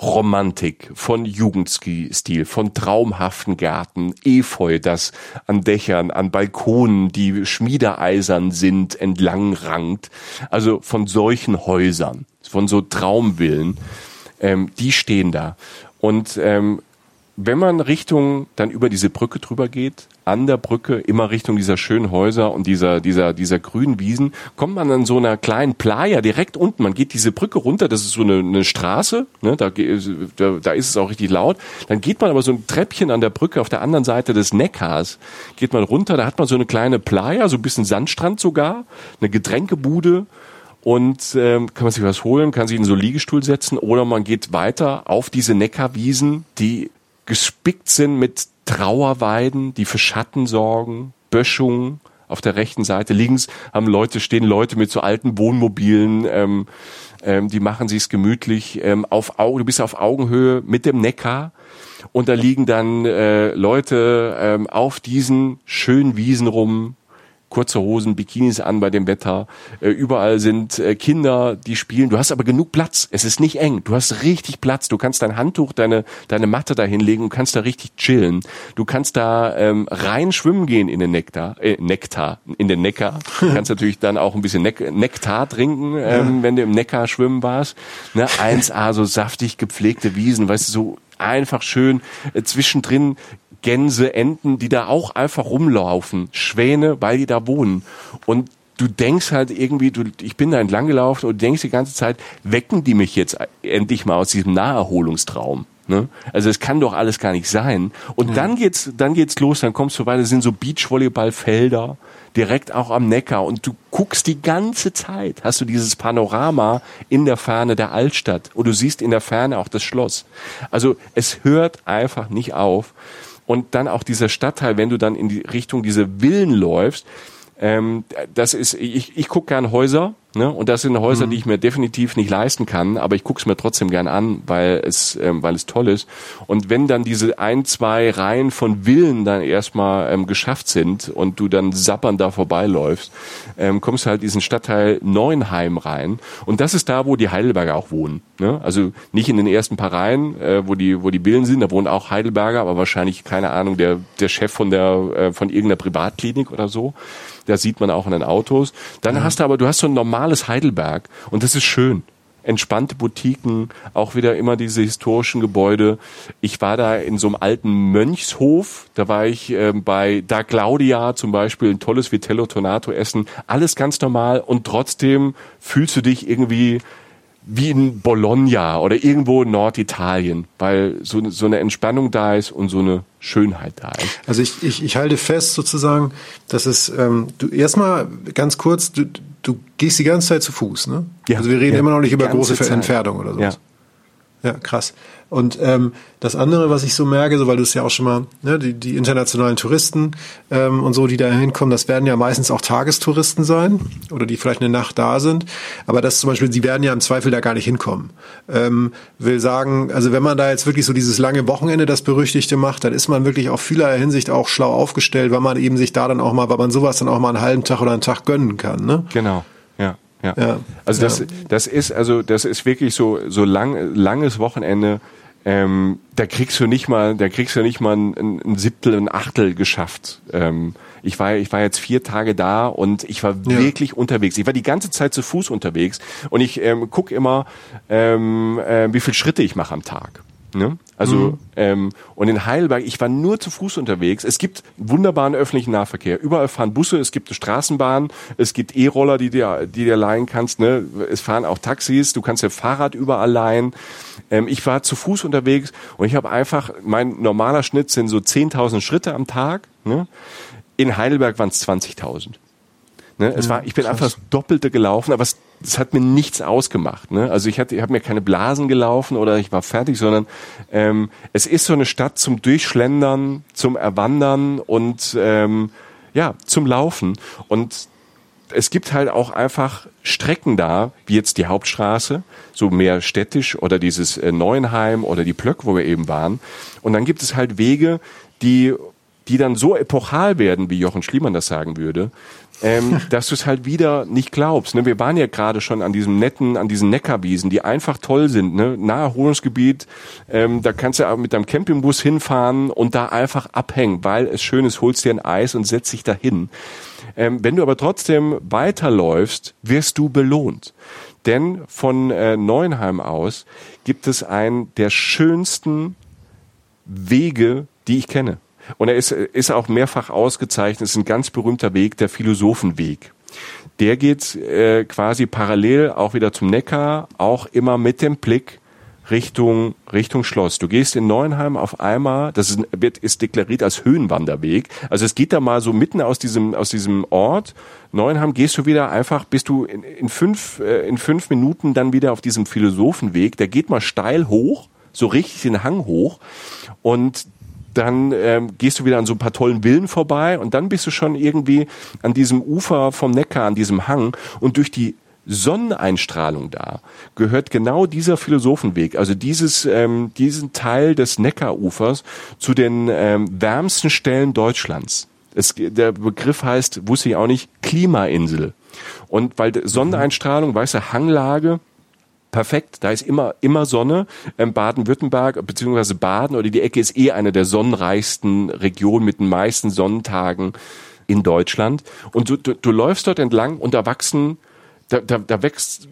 Romantik, von Jugendstil, von traumhaften Gärten, Efeu, das an Dächern, an Balkonen, die schmiedeeisern sind, entlang rankt. Also von solchen Häusern, von so Traumvillen, ähm, die stehen da. Und ähm, wenn man Richtung dann über diese Brücke drüber geht, an der Brücke immer Richtung dieser schönen Häuser und dieser dieser dieser grünen Wiesen, kommt man an so einer kleinen Playa direkt unten. Man geht diese Brücke runter, das ist so eine, eine Straße, ne, da, da, da ist es auch richtig laut. Dann geht man aber so ein Treppchen an der Brücke auf der anderen Seite des Neckars, geht man runter, da hat man so eine kleine Playa, so ein bisschen Sandstrand sogar, eine Getränkebude und ähm, kann man sich was holen, kann sich in so einen Liegestuhl setzen oder man geht weiter auf diese Neckarwiesen, die gespickt sind mit Trauerweiden, die für Schatten sorgen, Böschungen. Auf der rechten Seite links haben Leute stehen Leute mit so alten Wohnmobilen, ähm, ähm, die machen sich's gemütlich. Ähm, auf Augen, du bist auf Augenhöhe mit dem Neckar und da liegen dann äh, Leute ähm, auf diesen schönen Wiesen rum, kurze Hosen, Bikinis an bei dem Wetter. Äh, überall sind äh, Kinder, die spielen. Du hast aber genug Platz. Es ist nicht eng. Du hast richtig Platz. Du kannst dein Handtuch, deine, deine Matte da hinlegen und kannst da richtig chillen. Du kannst da ähm, rein schwimmen gehen in den Nektar, äh, Nektar, in den Neckar. Du kannst natürlich dann auch ein bisschen Nek Nektar trinken, ähm, wenn du im Neckar schwimmen warst. Ne? 1A, so saftig gepflegte Wiesen, weißt du, so einfach schön äh, zwischendrin Gänse, Enten, die da auch einfach rumlaufen, Schwäne, weil die da wohnen. Und du denkst halt irgendwie, du, ich bin da entlang gelaufen und denkst die ganze Zeit, wecken die mich jetzt endlich mal aus diesem Naherholungstraum. Ne? Also es kann doch alles gar nicht sein. Und ja. dann geht's, dann geht's los, dann kommst du weiter, sind so Beachvolleyballfelder, direkt auch am Neckar und du guckst die ganze Zeit, hast du dieses Panorama in der Ferne der Altstadt und du siehst in der Ferne auch das Schloss. Also es hört einfach nicht auf. Und dann auch dieser Stadtteil, wenn du dann in die Richtung diese Villen läufst, ähm, das ist, ich, ich gucke gern Häuser, ne? Und das sind Häuser, mhm. die ich mir definitiv nicht leisten kann, aber ich gucke es mir trotzdem gern an, weil es, ähm, weil es toll ist. Und wenn dann diese ein, zwei Reihen von Villen dann erstmal ähm, geschafft sind und du dann sappern da vorbeiläufst, ähm, kommst du halt diesen Stadtteil Neuenheim rein. Und das ist da, wo die Heidelberger auch wohnen. Ne? Also nicht in den ersten paar Reihen, äh, wo die, wo die Villen sind, da wohnen auch Heidelberger, aber wahrscheinlich, keine Ahnung, der, der Chef von der, äh, von irgendeiner Privatklinik oder so. Das sieht man auch in den Autos. Dann ja. hast du aber, du hast so ein normales Heidelberg. Und das ist schön. Entspannte Boutiquen, auch wieder immer diese historischen Gebäude. Ich war da in so einem alten Mönchshof, da war ich äh, bei Da Claudia zum Beispiel, ein tolles Vitello Tonato essen, alles ganz normal. Und trotzdem fühlst du dich irgendwie wie in Bologna oder irgendwo in Norditalien, weil so, so eine Entspannung da ist und so eine Schönheit da ist. Also ich, ich, ich halte fest sozusagen, dass es, ähm, du erstmal ganz kurz, du, du gehst die ganze Zeit zu Fuß, ne? Ja, also wir reden ja, immer noch nicht über große Zeit. Entfernungen oder so. Ja. Ja, krass. Und ähm, das andere, was ich so merke, so weil du es ja auch schon mal, ne, die, die internationalen Touristen ähm, und so, die da hinkommen, das werden ja meistens auch Tagestouristen sein oder die vielleicht eine Nacht da sind. Aber das zum Beispiel, sie werden ja im Zweifel da gar nicht hinkommen. Ähm, will sagen, also wenn man da jetzt wirklich so dieses lange Wochenende, das Berüchtigte macht, dann ist man wirklich auf vielerlei Hinsicht auch schlau aufgestellt, weil man eben sich da dann auch mal, weil man sowas dann auch mal einen halben Tag oder einen Tag gönnen kann. Ne? Genau. Ja. Ja. ja. Also das, das ist also das ist wirklich so so lang langes Wochenende ähm, da kriegst du nicht mal, da kriegst du nicht mal ein, ein Siebtel, ein Achtel geschafft. Ähm, ich war, ich war jetzt vier Tage da und ich war ja. wirklich unterwegs. Ich war die ganze Zeit zu Fuß unterwegs und ich ähm, guck immer, ähm, äh, wie viel Schritte ich mache am Tag. Ne? Also mhm. ähm, und in Heidelberg, ich war nur zu Fuß unterwegs. Es gibt wunderbaren öffentlichen Nahverkehr. Überall fahren Busse, es gibt eine Straßenbahn, es gibt E-Roller, die dir, die dir leihen kannst. Ne? Es fahren auch Taxis, du kannst ja Fahrrad überall leihen. Ähm, ich war zu Fuß unterwegs und ich habe einfach, mein normaler Schnitt sind so 10.000 Schritte am Tag. Ne? In Heidelberg waren es 20.000. Ne? Es war, ich bin krass. einfach das Doppelte gelaufen, aber es, es hat mir nichts ausgemacht. Ne? Also ich hatte, ich habe mir keine Blasen gelaufen oder ich war fertig, sondern ähm, es ist so eine Stadt zum Durchschlendern, zum Erwandern und ähm, ja zum Laufen. Und es gibt halt auch einfach Strecken da, wie jetzt die Hauptstraße, so mehr städtisch oder dieses äh, Neuenheim oder die Plöck, wo wir eben waren. Und dann gibt es halt Wege, die die dann so epochal werden, wie Jochen Schliemann das sagen würde, ähm, dass du es halt wieder nicht glaubst. Ne? Wir waren ja gerade schon an diesem netten, an diesen Neckarwiesen, die einfach toll sind. Ne? Naherholungsgebiet, ähm, da kannst du auch mit deinem Campingbus hinfahren und da einfach abhängen, weil es schön ist, holst dir ein Eis und setzt dich dahin. Ähm, wenn du aber trotzdem weiterläufst, wirst du belohnt. Denn von äh, Neuenheim aus gibt es einen der schönsten Wege, die ich kenne. Und er ist, ist auch mehrfach ausgezeichnet, ist ein ganz berühmter Weg, der Philosophenweg. Der geht äh, quasi parallel auch wieder zum Neckar, auch immer mit dem Blick Richtung, Richtung Schloss. Du gehst in Neuenheim auf einmal, das ist, wird, ist deklariert als Höhenwanderweg. Also es geht da mal so mitten aus diesem, aus diesem Ort. Neuenheim gehst du wieder einfach, bist du in, in fünf, äh, in fünf Minuten dann wieder auf diesem Philosophenweg. Der geht mal steil hoch, so richtig den Hang hoch. Und dann ähm, gehst du wieder an so ein paar tollen Villen vorbei und dann bist du schon irgendwie an diesem Ufer vom Neckar, an diesem Hang und durch die Sonneneinstrahlung da gehört genau dieser Philosophenweg, also dieses, ähm, diesen Teil des Neckarufers zu den ähm, wärmsten Stellen Deutschlands. Es, der Begriff heißt, wusste ich auch nicht, Klimainsel. Und weil Sonneneinstrahlung, weißt du, Hanglage, perfekt, da ist immer, immer Sonne. Ähm, Baden-Württemberg beziehungsweise Baden oder die Ecke ist eh eine der sonnenreichsten Regionen mit den meisten Sonnentagen in Deutschland. Und du, du, du läufst dort entlang und da wachsen da, da, da wächst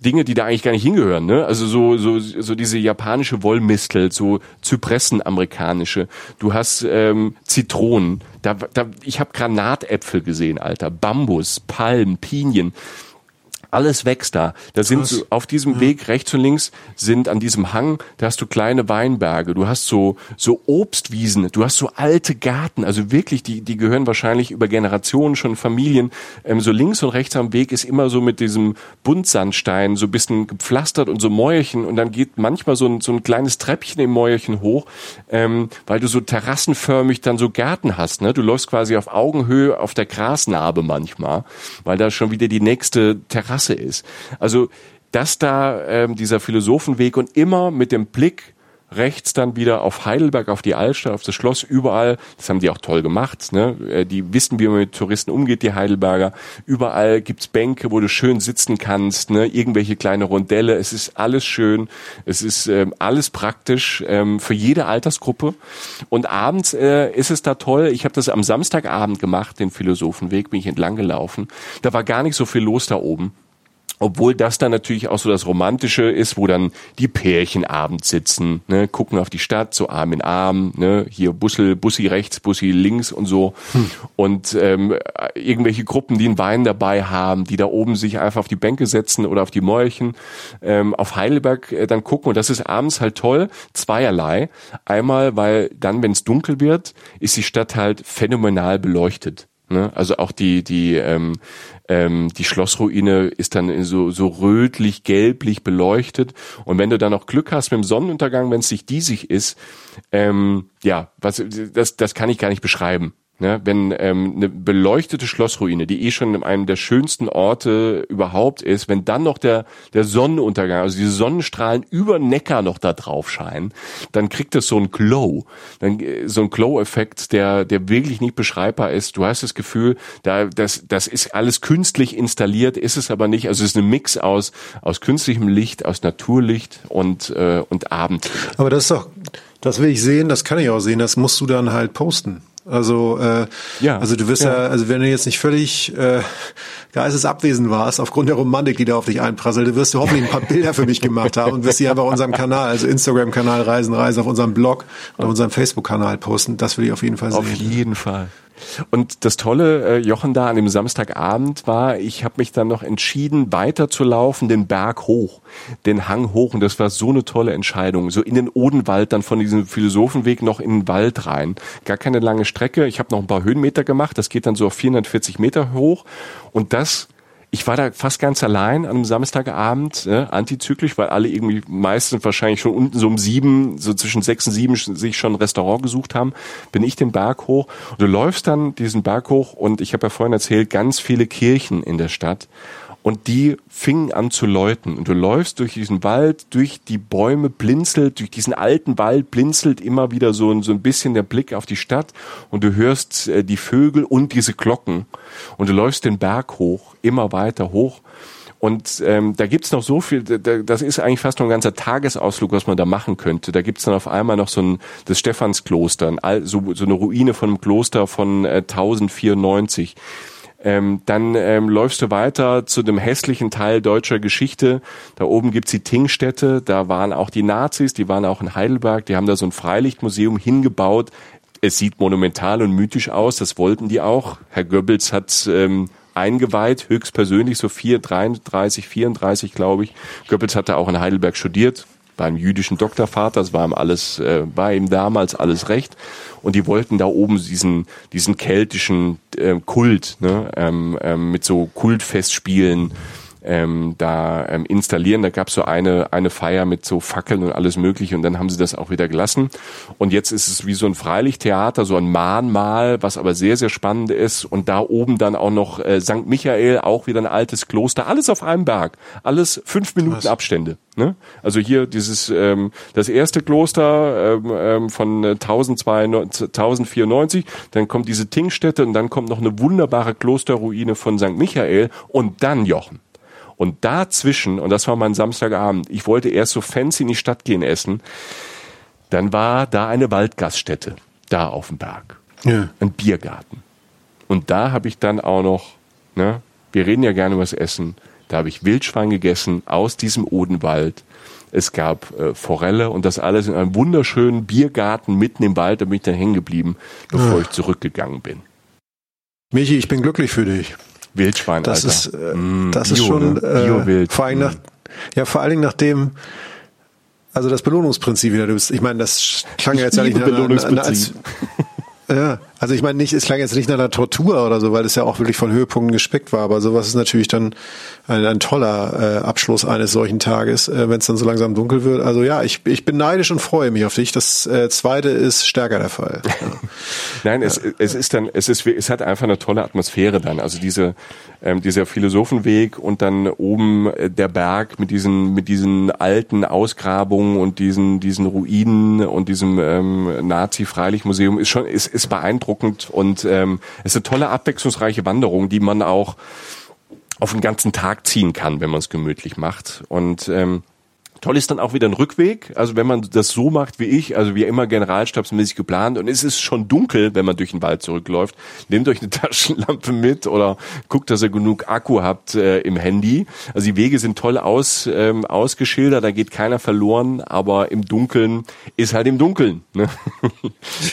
Dinge, die da eigentlich gar nicht hingehören, ne? Also so so so diese japanische Wollmistel, so Zypressen amerikanische. Du hast ähm, Zitronen. Da, da ich habe Granatäpfel gesehen, Alter. Bambus, Palmen, Pinien alles wächst da. Da sind so, auf diesem ja. Weg rechts und links sind an diesem Hang, da hast du kleine Weinberge, du hast so so Obstwiesen, du hast so alte Garten, also wirklich die die gehören wahrscheinlich über Generationen schon Familien. Ähm, so links und rechts am Weg ist immer so mit diesem Buntsandstein so ein bisschen gepflastert und so Mäuerchen und dann geht manchmal so ein so ein kleines Treppchen im Mäuerchen hoch, ähm, weil du so terrassenförmig dann so Gärten hast. Ne? Du läufst quasi auf Augenhöhe auf der Grasnarbe manchmal, weil da schon wieder die nächste Terrasse Klasse ist. Also, dass da ähm, dieser Philosophenweg und immer mit dem Blick rechts dann wieder auf Heidelberg, auf die Altstadt, auf das Schloss, überall, das haben die auch toll gemacht, ne? Äh, die wissen, wie man mit Touristen umgeht, die Heidelberger. Überall gibt's Bänke, wo du schön sitzen kannst, ne? irgendwelche kleine Rondelle, es ist alles schön, es ist ähm, alles praktisch ähm, für jede Altersgruppe. Und abends äh, ist es da toll, ich habe das am Samstagabend gemacht, den Philosophenweg, bin ich entlang gelaufen. Da war gar nicht so viel los da oben. Obwohl das dann natürlich auch so das Romantische ist, wo dann die Pärchen abends sitzen, ne, gucken auf die Stadt, so Arm in Arm, ne, hier Bussel, Bussi rechts, Bussi links und so. Hm. Und ähm, irgendwelche Gruppen, die einen Wein dabei haben, die da oben sich einfach auf die Bänke setzen oder auf die Mäulchen, ähm, auf Heidelberg äh, dann gucken. Und das ist abends halt toll, zweierlei. Einmal, weil dann, wenn es dunkel wird, ist die Stadt halt phänomenal beleuchtet. Ne? Also auch die, die, ähm, ähm, die Schlossruine ist dann so, so rötlich, gelblich beleuchtet. Und wenn du dann noch Glück hast mit dem Sonnenuntergang, wenn es sich diesig ist, ähm, ja, was, das, das kann ich gar nicht beschreiben. Ne, wenn ähm, eine beleuchtete Schlossruine, die eh schon in einem der schönsten Orte überhaupt ist, wenn dann noch der der Sonnenuntergang, also diese Sonnenstrahlen über Neckar noch da drauf scheinen, dann kriegt es so ein Glow, dann äh, so ein Glow-Effekt, der der wirklich nicht beschreibbar ist. Du hast das Gefühl, da das das ist alles künstlich installiert, ist es aber nicht. Also es ist ein Mix aus aus künstlichem Licht, aus Naturlicht und äh, und Abend. Aber das ist doch das will ich sehen, das kann ich auch sehen, das musst du dann halt posten. Also, äh, ja, also du wirst ja. ja, also wenn du jetzt nicht völlig äh, geistesabwesend warst, aufgrund der Romantik, die da auf dich einprasselte, wirst du hoffentlich ein paar Bilder für mich gemacht haben und wirst sie einfach auf unserem Kanal, also Instagram-Kanal Reisen, Reisen, auf unserem Blog und auf unserem Facebook-Kanal posten. Das will ich auf jeden Fall sehen. Auf jeden Fall. Und das Tolle, äh, Jochen, da an dem Samstagabend war, ich habe mich dann noch entschieden, weiterzulaufen, den Berg hoch, den Hang hoch. Und das war so eine tolle Entscheidung. So in den Odenwald, dann von diesem Philosophenweg noch in den Wald rein. Gar keine lange Strecke. Ich habe noch ein paar Höhenmeter gemacht. Das geht dann so auf 440 Meter hoch. Und das ich war da fast ganz allein an einem Samstagabend, äh, antizyklisch, weil alle irgendwie meistens wahrscheinlich schon unten so um sieben, so zwischen sechs und sieben sich schon ein Restaurant gesucht haben, bin ich den Berg hoch. Und du läufst dann diesen Berg hoch und ich habe ja vorhin erzählt, ganz viele Kirchen in der Stadt und die fingen an zu läuten. Und du läufst durch diesen Wald, durch die Bäume, blinzelt, durch diesen alten Wald blinzelt immer wieder so, ein so ein bisschen der Blick auf die Stadt und du hörst äh, die Vögel und diese Glocken. Und du läufst den Berg hoch, immer weiter hoch. Und ähm, da gibt's noch so viel, da, das ist eigentlich fast noch ein ganzer Tagesausflug, was man da machen könnte. Da gibt's dann auf einmal noch so ein das Stephanskloster, ein, so, so eine Ruine von einem Kloster von äh, 1094 Ähm, dann ähm, läufst du weiter zu dem hässlichen Teil deutscher Geschichte. Da oben gibt's die Tingstätte, da waren auch die Nazis, die waren auch in Heidelberg, die haben da so ein Freilichtmuseum hingebaut. Es sieht monumental und mythisch aus, das wollten die auch. Herr Goebbels hat ähm, eingeweiht, höchstpersönlich, so 4, 33, 34, glaube ich. Goebbels hatte auch in Heidelberg studiert, beim jüdischen Doktorvater, das war ihm alles, äh, war ihm damals alles recht. Und die wollten da oben diesen, diesen keltischen äh, Kult, ne, ähm, ähm, mit so Kultfestspielen, ähm, da ähm, installieren. Da gab es so eine, eine Feier mit so Fackeln und alles mögliche und dann haben sie das auch wieder gelassen. Und jetzt ist es wie so ein Freilichttheater, so ein Mahnmal, was aber sehr, sehr spannend ist. Und da oben dann auch noch äh, St. Michael, auch wieder ein altes Kloster, alles auf einem Berg. Alles fünf Minuten was? Abstände. Ne? Also hier dieses ähm, das erste Kloster ähm, ähm, von 1094, dann kommt diese Tingstätte und dann kommt noch eine wunderbare Klosterruine von St. Michael und dann Jochen. Und dazwischen, und das war mein Samstagabend, ich wollte erst so fancy in die Stadt gehen essen, dann war da eine Waldgaststätte, da auf dem Berg. Ja. Ein Biergarten. Und da habe ich dann auch noch, ne, wir reden ja gerne über das Essen, da habe ich Wildschwein gegessen aus diesem Odenwald. Es gab äh, Forelle und das alles in einem wunderschönen Biergarten mitten im Wald. Da bin ich dann hängen geblieben, bevor ja. ich zurückgegangen bin. Michi, ich bin glücklich für dich. Wildschwein, das Alter. Ist, äh, mm, das Bio, ist schon ne? äh, vor allem nach, ja, vor allen Dingen nachdem, also das Belohnungsprinzip wieder. Du bist, ich meine, das klang ja jetzt ja nicht nach, nach, als, ja, also ich meine nicht, es klang jetzt nicht nach einer Tortur oder so, weil es ja auch wirklich von Höhepunkten gespickt war, aber sowas ist natürlich dann ein, ein toller äh, Abschluss eines solchen Tages, äh, wenn es dann so langsam dunkel wird. Also ja, ich, ich bin neidisch und freue mich auf dich. Das äh, zweite ist stärker der Fall. Ja. Nein, es, es ist dann, es ist, es hat einfach eine tolle Atmosphäre dann. Also diese, ähm, dieser Philosophenweg und dann oben äh, der Berg mit diesen, mit diesen alten Ausgrabungen und diesen, diesen Ruinen und diesem ähm, Nazi-Freilichtmuseum ist schon, ist, ist beeindruckend beeindruckend und ähm, es ist eine tolle, abwechslungsreiche Wanderung, die man auch auf den ganzen Tag ziehen kann, wenn man es gemütlich macht. Und ähm, Toll ist dann auch wieder ein Rückweg. Also wenn man das so macht wie ich, also wie immer generalstabsmäßig geplant und es ist schon dunkel, wenn man durch den Wald zurückläuft, nehmt euch eine Taschenlampe mit oder guckt, dass ihr genug Akku habt äh, im Handy. Also die Wege sind toll aus, ähm, ausgeschildert, da geht keiner verloren, aber im Dunkeln ist halt im Dunkeln. Ne?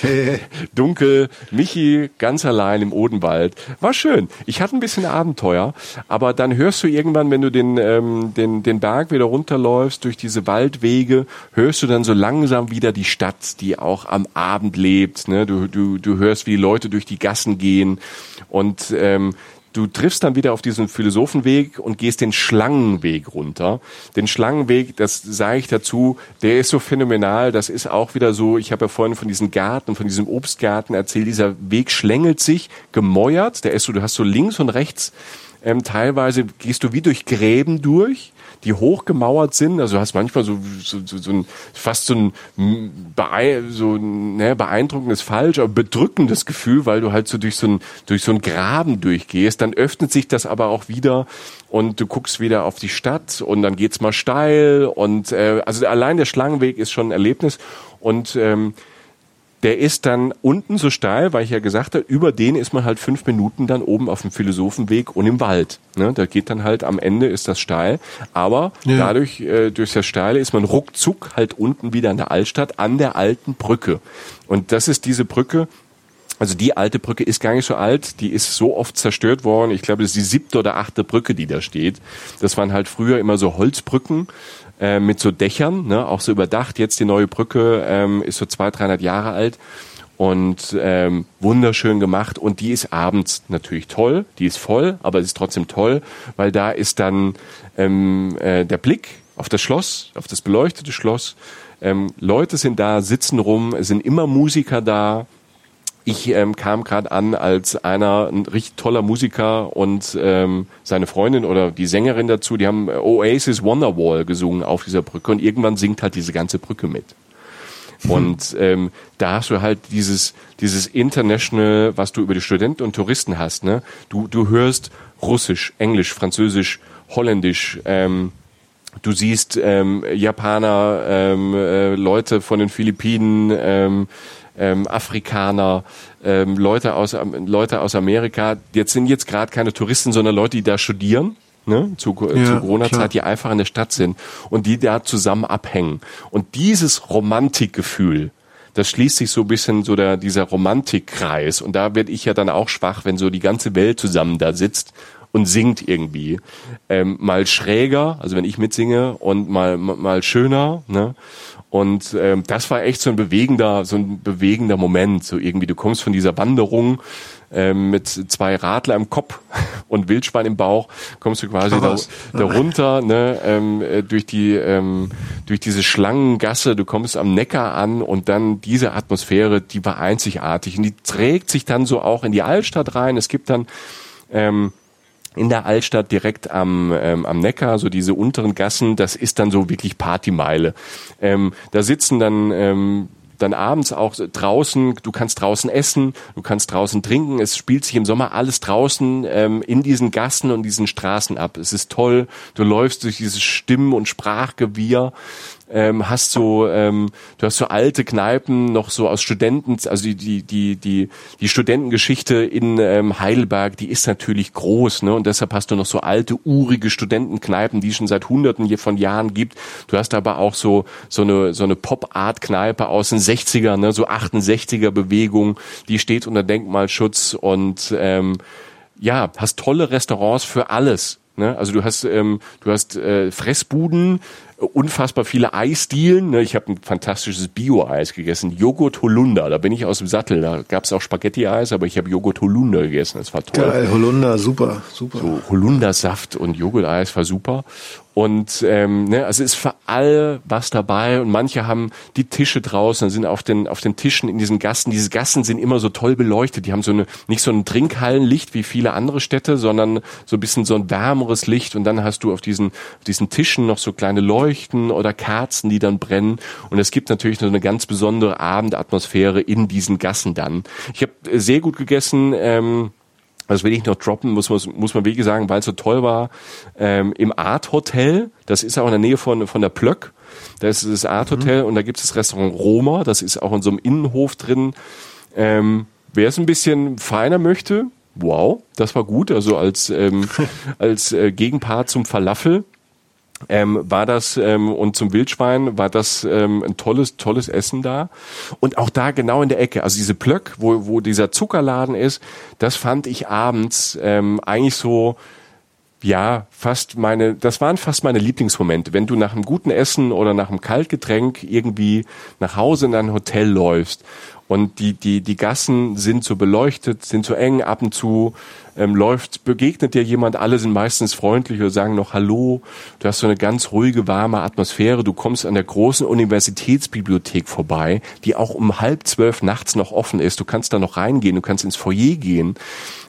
Dunkel, Michi ganz allein im Odenwald. War schön. Ich hatte ein bisschen Abenteuer, aber dann hörst du irgendwann, wenn du den, ähm, den, den Berg wieder runterläufst, durch durch diese Waldwege hörst du dann so langsam wieder die Stadt, die auch am Abend lebt. Ne? Du, du, du hörst, wie Leute durch die Gassen gehen und ähm, du triffst dann wieder auf diesen Philosophenweg und gehst den Schlangenweg runter. Den Schlangenweg, das sage ich dazu, der ist so phänomenal. Das ist auch wieder so, ich habe ja vorhin von diesem Garten, von diesem Obstgarten erzählt, dieser Weg schlängelt sich, gemäuert. Der ist so, du hast so links und rechts ähm, teilweise gehst du wie durch Gräben durch die hochgemauert sind. Also du hast manchmal so, so, so, so ein, fast so ein bee so, ne, beeindruckendes falsch, aber bedrückendes Gefühl, weil du halt so durch so ein, durch so ein Graben durchgehst. Dann öffnet sich das aber auch wieder und du guckst wieder auf die Stadt und dann geht's mal steil und äh, also allein der Schlangenweg ist schon ein Erlebnis und ähm, der ist dann unten so steil, weil ich ja gesagt habe, über den ist man halt fünf Minuten dann oben auf dem Philosophenweg und im Wald. Ne? Da geht dann halt am Ende ist das steil, aber ja. dadurch, äh, durch das Steile ist man ruckzuck halt unten wieder in der Altstadt an der alten Brücke. Und das ist diese Brücke, also die alte Brücke ist gar nicht so alt, die ist so oft zerstört worden. Ich glaube, das ist die siebte oder achte Brücke, die da steht. Das waren halt früher immer so Holzbrücken äh, mit so Dächern, ne, auch so überdacht. Jetzt die neue Brücke ähm, ist so 200, 300 Jahre alt und ähm, wunderschön gemacht und die ist abends natürlich toll, die ist voll, aber sie ist trotzdem toll, weil da ist dann ähm, äh, der Blick auf das Schloss, auf das beleuchtete Schloss. Ähm, Leute sind da, sitzen rum, es sind immer Musiker da, ich ähm, kam gerade an als einer, ein richtig toller Musiker und ähm, seine Freundin oder die Sängerin dazu, die haben Oasis Wonderwall gesungen auf dieser Brücke und irgendwann singt halt diese ganze Brücke mit. Mhm. Und ähm, da hast du halt dieses, dieses International, was du über die Studenten und Touristen hast. Ne? Du, du hörst Russisch, Englisch, Französisch, Holländisch, ähm, Du siehst ähm, Japaner, ähm, äh, Leute von den Philippinen, ähm, ähm, Afrikaner, ähm, Leute aus Leute aus Amerika. Jetzt sind jetzt gerade keine Touristen, sondern Leute, die da studieren. Ne, zu, ja, zu Corona-Zeit, die einfach in der Stadt sind und die da zusammen abhängen. Und dieses Romantikgefühl, das schließt sich so ein bisschen so der, dieser Romantikkreis. Und da werde ich ja dann auch schwach, wenn so die ganze Welt zusammen da sitzt und singt irgendwie. Ähm, mal schräger, also wenn ich mitsinge, und mal, mal schöner, ne? Und ähm, das war echt so ein bewegender, so ein bewegender Moment. So irgendwie, du kommst von dieser Wanderung ähm, mit zwei Radler im Kopf und Wildschwein im Bauch, kommst du quasi da, da runter, ne, ähm, äh, durch die, ähm, durch diese Schlangengasse, du kommst am Neckar an und dann diese Atmosphäre, die war einzigartig und die trägt sich dann so auch in die Altstadt rein. Es gibt dann ähm, in der Altstadt direkt am, ähm, am Neckar, so diese unteren Gassen, das ist dann so wirklich Partymeile. Ähm, da sitzen dann ähm, dann abends auch draußen, du kannst draußen essen, du kannst draußen trinken, es spielt sich im Sommer alles draußen ähm, in diesen Gassen und diesen Straßen ab. Es ist toll, du läufst durch dieses Stimmen- und Sprachgewirr ähm, hast so, ähm, du hast so alte Kneipen noch so aus Studenten, also die die die die die Studentengeschichte in ähm, Heidelberg, die ist natürlich groß, ne? Und deshalb hast du noch so alte urige Studentenkneipen, die es schon seit Hunderten von Jahren gibt. Du hast aber auch so so eine so eine Pop-Art-Kneipe aus den 60er, ne? So 68er Bewegung, die steht unter Denkmalschutz und ähm, ja, hast tolle Restaurants für alles. Ne? Also du hast ähm, du hast äh, Fressbuden, unfassbar viele Eisdielen. Ne? Ich habe ein fantastisches Bio-Eis gegessen, Joghurt Holunder. Da bin ich aus dem Sattel. Da gab es auch Spaghetti-Eis, aber ich habe Joghurt Holunder gegessen. Das war toll. Geil, Holunder, super, super. So Holundersaft und Joghurt-Eis war super. Und ähm, ne, also ist für all was dabei und manche haben die Tische draußen, sind auf den auf den Tischen in diesen Gassen. Diese Gassen sind immer so toll beleuchtet. Die haben so eine nicht so ein Trinkhallenlicht wie viele andere Städte, sondern so ein bisschen so ein wärmeres Licht. Und dann hast du auf diesen auf diesen Tischen noch so kleine Leuchten oder Kerzen, die dann brennen. Und es gibt natürlich noch eine ganz besondere Abendatmosphäre in diesen Gassen dann. Ich habe sehr gut gegessen. Ähm, das will ich noch droppen, muss man, muss man wirklich sagen, weil es so toll war, ähm, im Art Hotel, das ist auch in der Nähe von, von der Plöck, da ist das Art Hotel mhm. und da gibt es das Restaurant Roma, das ist auch in so einem Innenhof drin. Ähm, Wer es ein bisschen feiner möchte, wow, das war gut, also als, ähm, als äh, Gegenpart zum Falafel ähm, war das ähm, und zum Wildschwein war das ähm, ein tolles tolles Essen da? Und auch da genau in der Ecke also diese Plöck wo wo dieser Zuckerladen ist das fand ich abends ähm, eigentlich so ja fast meine das waren fast meine Lieblingsmomente. Wenn du nach einem guten Essen oder nach einem Kaltgetränk irgendwie nach Hause in ein Hotel läufst und die die die Gassen sind so beleuchtet sind so eng ab und zu ähm, läuft, begegnet dir jemand, alle sind meistens freundlich oder sagen noch Hallo. Du hast so eine ganz ruhige, warme Atmosphäre. Du kommst an der großen Universitätsbibliothek vorbei, die auch um halb zwölf nachts noch offen ist. Du kannst da noch reingehen, du kannst ins Foyer gehen.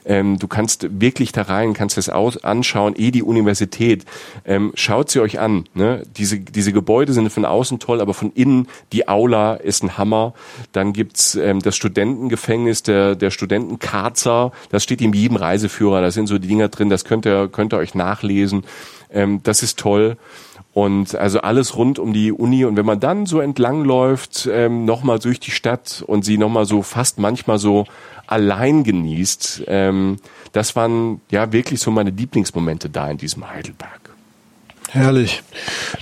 Ähm, du kannst wirklich da rein, kannst das aus, anschauen, eh die Universität. Ähm, schaut sie euch an. Ne? Diese, diese Gebäude sind von außen toll, aber von innen, die Aula ist ein Hammer. Dann gibt's ähm, das Studentengefängnis, der, der Studentenkarzer, das steht in jedem Reiseführer, da sind so die Dinger drin, das könnt ihr, könnt ihr euch nachlesen. Ähm, das ist toll. Und also alles rund um die Uni. Und wenn man dann so entlang läuft, ähm, nochmal durch die Stadt und sie nochmal so fast manchmal so allein genießt, ähm, das waren ja wirklich so meine Lieblingsmomente da in diesem Heidelberg. Herrlich.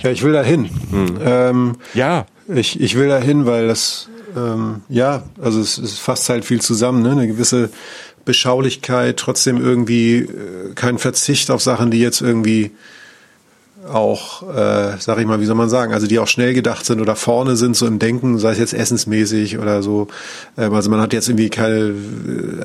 Ja, ich will da hin. Hm. Ähm, ja. Ich, ich will da hin, weil das, ähm, ja, also es, es fasst halt viel zusammen, ne? eine gewisse Beschaulichkeit, trotzdem irgendwie äh, kein Verzicht auf Sachen, die jetzt irgendwie auch, äh, sag ich mal, wie soll man sagen, also die auch schnell gedacht sind oder vorne sind, so im Denken, sei es jetzt essensmäßig oder so. Ähm, also man hat jetzt irgendwie keine,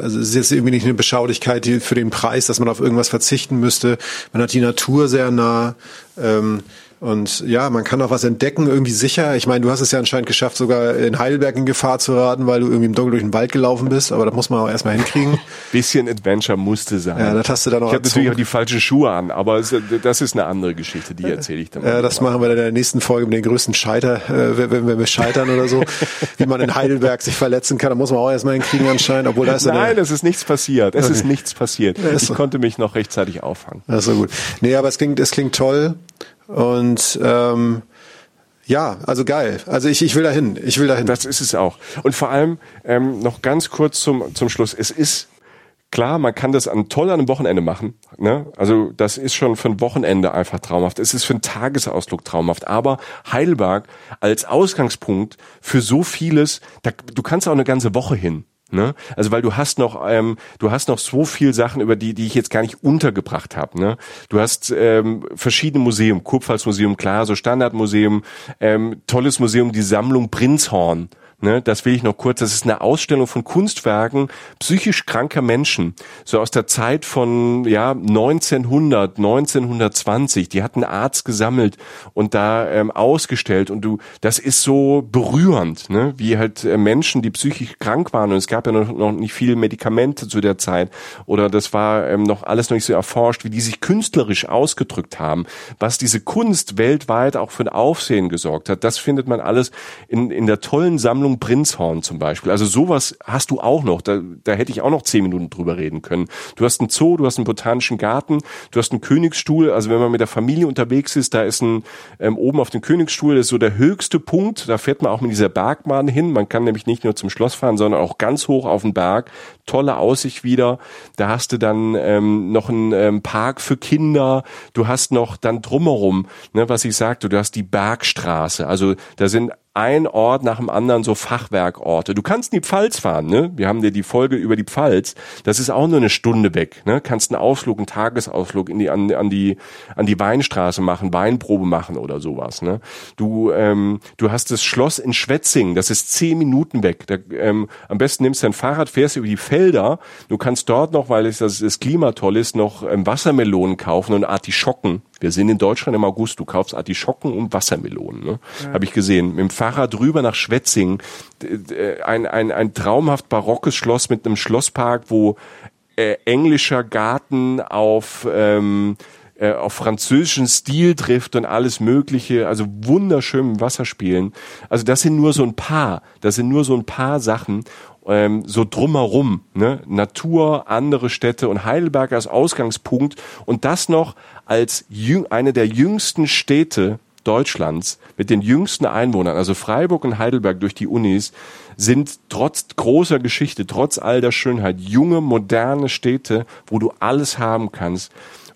also es ist jetzt irgendwie nicht eine Beschaulichkeit für den Preis, dass man auf irgendwas verzichten müsste. Man hat die Natur sehr nah. Ähm, und ja, man kann auch was entdecken, irgendwie sicher. Ich meine, du hast es ja anscheinend geschafft, sogar in Heidelberg in Gefahr zu raten, weil du irgendwie im Dunkeln durch den Wald gelaufen bist. Aber das muss man auch erstmal hinkriegen. Bisschen Adventure musste sein. Ja, das hast du dann noch Ich habe natürlich auch die falschen Schuhe an, aber das ist eine andere Geschichte, die erzähle ich dann. Ja, das machen wir dann in der nächsten Folge mit den größten Scheiter, äh, wenn, wenn wir scheitern oder so. Wie man in Heidelberg sich verletzen kann, da muss man auch erstmal hinkriegen anscheinend, obwohl da ist Nein, es ist nichts passiert. Es okay. ist nichts passiert. Ich konnte mich noch rechtzeitig auffangen. Das ist so gut. Nee, aber es klingt, es klingt toll. Und ähm, ja, also geil. Also ich, ich will dahin. Ich will dahin. Das ist es auch. Und vor allem ähm, noch ganz kurz zum, zum Schluss. Es ist klar, man kann das an toll an einem Wochenende machen. Ne? Also das ist schon für ein Wochenende einfach traumhaft. Es ist für einen Tagesausflug traumhaft. Aber Heidelberg als Ausgangspunkt für so vieles, da, du kannst auch eine ganze Woche hin. Ne? Also weil du hast noch, ähm, du hast noch so viel Sachen, über die, die ich jetzt gar nicht untergebracht habe. Ne? Du hast ähm, verschiedene Museen, Kurpfalzmuseum, klar, so Standardmuseum, ähm, tolles Museum, die Sammlung Prinzhorn. Ne, das will ich noch kurz. Das ist eine Ausstellung von Kunstwerken psychisch kranker Menschen, so aus der Zeit von ja 1900, 1920. Die hat ein Arzt gesammelt und da ähm, ausgestellt und du, das ist so berührend, ne, wie halt äh, Menschen, die psychisch krank waren und es gab ja noch, noch nicht viele Medikamente zu der Zeit oder das war ähm, noch alles noch nicht so erforscht, wie die sich künstlerisch ausgedrückt haben, was diese Kunst weltweit auch für ein Aufsehen gesorgt hat. Das findet man alles in in der tollen Sammlung Sammlung Prinzhorn zum Beispiel. Also sowas hast du auch noch. Da, da hätte ich auch noch zehn Minuten drüber reden können. Du hast einen Zoo, du hast einen botanischen Garten, du hast einen Königsstuhl. Also wenn man mit der Familie unterwegs ist, da ist ein ähm, oben auf dem Königsstuhl ist so der höchste Punkt. Da fährt man auch mit dieser Bergbahn hin. Man kann nämlich nicht nur zum Schloss fahren, sondern auch ganz hoch auf den Berg. Tolle Aussicht wieder. Da hast du dann ähm, noch einen ähm, Park für Kinder. Du hast noch dann drumherum, ne, was ich sagte, du hast die Bergstraße. Also da sind ein Ort nach dem anderen so Fachwerkorte. Du kannst in die Pfalz fahren, ne? Wir haben dir die Folge über die Pfalz. Das ist auch nur eine Stunde weg, ne? Kannst einen Ausflug, einen Tagesausflug in die an, an die an die Weinstraße machen, Weinprobe machen oder sowas, ne? Du ähm, du hast das Schloss in Schwetzingen, das ist zehn Minuten weg. Da, ähm, am besten nimmst du dein Fahrrad, fährst über die Felder. Du kannst dort noch, weil es das, das Klima toll ist, noch ähm, Wassermelonen kaufen und Artischocken wir sind in Deutschland im August, du kaufst Artischocken und Wassermelonen. Ne? Ja. Habe ich gesehen. Mit dem Fahrrad drüber nach Schwetzing. Ein, ein, ein traumhaft barockes Schloss mit einem Schlosspark, wo äh, englischer Garten auf... Ähm, äh, auf französischen Stil trifft und alles Mögliche, also wunderschön im Wasser spielen. Also das sind nur so ein paar, das sind nur so ein paar Sachen ähm, so drumherum, ne? Natur, andere Städte und Heidelberg als Ausgangspunkt und das noch als eine der jüngsten Städte Deutschlands mit den jüngsten Einwohnern, also Freiburg und Heidelberg durch die Unis, sind trotz großer Geschichte, trotz all der Schönheit, junge, moderne Städte, wo du alles haben kannst.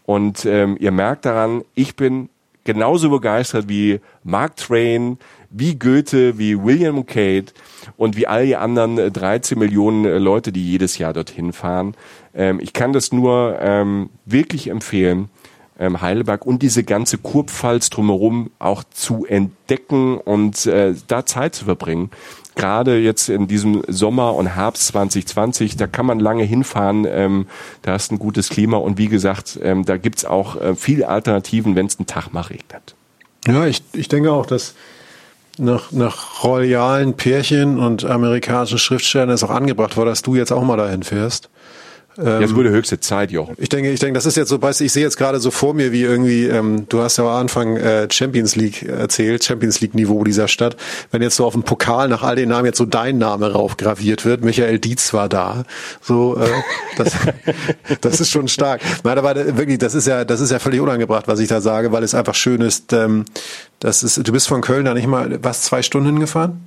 Und ähm, ihr merkt daran, ich bin genauso begeistert wie Mark Twain, wie Goethe, wie William Cade und wie all die anderen 13 äh, Millionen äh, Leute, die jedes Jahr dorthin fahren. Ähm, ich kann das nur ähm, wirklich empfehlen, ähm, Heidelberg und diese ganze Kurpfalz drumherum auch zu entdecken und äh, da Zeit zu verbringen. Gerade jetzt in diesem Sommer und Herbst 2020, da kann man lange hinfahren, ähm, da ist ein gutes Klima und wie gesagt, ähm, da gibt's auch äh, viele Alternativen, wenn es einen Tag mal regnet. Ja, ich, ich denke auch, dass nach, nach royalen Pärchen und amerikanischen Schriftstellern ist auch angebracht war, dass du jetzt auch mal dahin fährst. Ähm, jetzt wurde höchste Zeit, Jochen. Ich denke, ich denke, das ist jetzt so, weißt ich sehe jetzt gerade so vor mir, wie irgendwie, ähm, du hast ja am Anfang äh, Champions League erzählt, Champions League Niveau dieser Stadt. Wenn jetzt so auf dem Pokal nach all den Namen jetzt so dein Name raufgraviert wird, Michael Dietz war da, so, äh, das, das ist schon stark. Nein, aber wirklich, das ist ja, das ist ja völlig unangebracht, was ich da sage, weil es einfach schön ist. Ähm, das ist, du bist von Köln da nicht mal, was zwei Stunden hingefahren?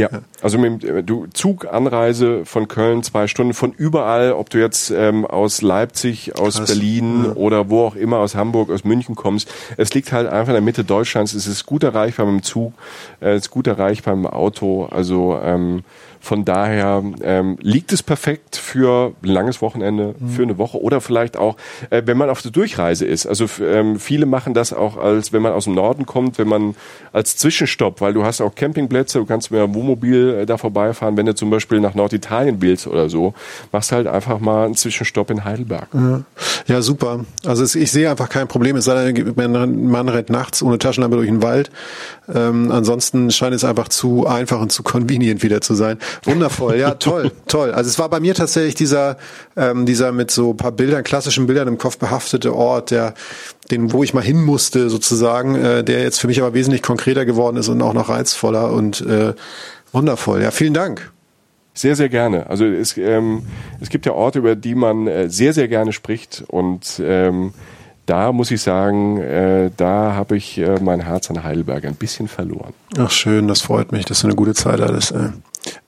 Ja, also mit dem du Zuganreise von Köln zwei Stunden von überall, ob du jetzt ähm, aus Leipzig, aus Krass. Berlin ja. oder wo auch immer, aus Hamburg, aus München kommst. Es liegt halt einfach in der Mitte Deutschlands. Es ist gut erreichbar mit dem Zug, äh, es ist gut erreichbar mit dem Auto. Also ähm, von daher ähm, liegt es perfekt für ein langes Wochenende, mhm. für eine Woche oder vielleicht auch, äh, wenn man auf der Durchreise ist. Also ähm, viele machen das auch als, wenn man aus dem Norden kommt, wenn man als Zwischenstopp, weil du hast auch Campingplätze, du kannst mit einem Wohnmobil äh, da vorbeifahren, wenn du zum Beispiel nach Norditalien willst oder so, machst halt einfach mal einen Zwischenstopp in Heidelberg. Ja, ja super. Also es, ich sehe einfach kein Problem, es sei denn, man, man rennt nachts ohne Taschenlampe durch den Wald. Ähm, ansonsten scheint es einfach zu einfach und zu convenient wieder zu sein. Wundervoll, ja, toll, toll. Also es war bei mir tatsächlich dieser, ähm, dieser mit so paar Bildern, klassischen Bildern im Kopf behaftete Ort, der, den, wo ich mal hin musste, sozusagen, äh, der jetzt für mich aber wesentlich konkreter geworden ist und auch noch reizvoller und äh, wundervoll. Ja, vielen Dank. Sehr, sehr gerne. Also es, ähm, es gibt ja Orte, über die man äh, sehr, sehr gerne spricht und ähm, da muss ich sagen, äh, da habe ich äh, mein Herz an Heidelberg ein bisschen verloren. Ach schön, das freut mich, dass du eine gute Zeit hattest. Ey.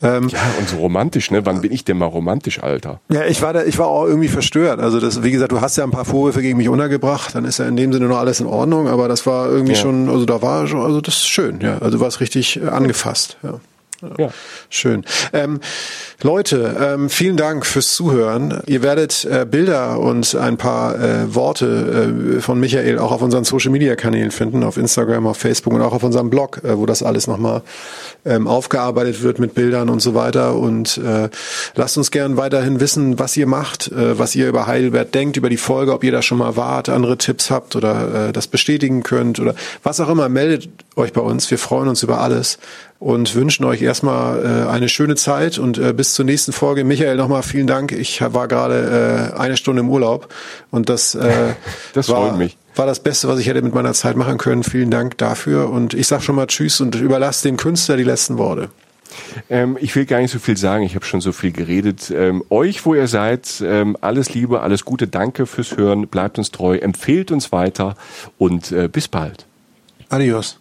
Ähm, ja, und so romantisch, ne? Wann bin ich denn mal romantisch, Alter? Ja, ich war da, ich war auch irgendwie verstört. Also das, wie gesagt, du hast ja ein paar Vorwürfe gegen mich untergebracht, dann ist ja in dem Sinne noch alles in Ordnung, aber das war irgendwie ja. schon, also da war schon, also das ist schön, ja. Also du warst richtig äh, angefasst, ja. Ja. Schön. Ähm, Leute, ähm, vielen Dank fürs Zuhören. Ihr werdet äh, Bilder und ein paar äh, Worte äh, von Michael auch auf unseren Social Media Kanälen finden, auf Instagram, auf Facebook und auch auf unserem Blog, äh, wo das alles nochmal ähm, aufgearbeitet wird mit Bildern und so weiter. Und äh, lasst uns gern weiterhin wissen, was ihr macht, äh, was ihr über Heidelberg denkt, über die Folge, ob ihr da schon mal wart, andere Tipps habt oder das bestätigen könnt oder was auch immer. Meldet euch bei uns. Wir freuen uns über alles und wünschen euch erstmal äh, eine schöne Zeit und äh, bis zur nächsten Folge. Michael, nochmal vielen Dank. Ich war gerade äh, eine Stunde im Urlaub und das, äh, das war, freut mich. war das Beste, was ich hätte mit meiner Zeit machen können. Vielen Dank dafür und ich sag schon mal Tschüss und überlasse dem Künstler die letzten Worte. Ähm, ich will gar nicht so viel sagen, ich habe schon so viel geredet. Ähm, euch, wo ihr seid, ähm, alles Liebe, alles Gute, danke fürs Hören, bleibt uns treu, empfehlt uns weiter und äh, bis bald. Adios.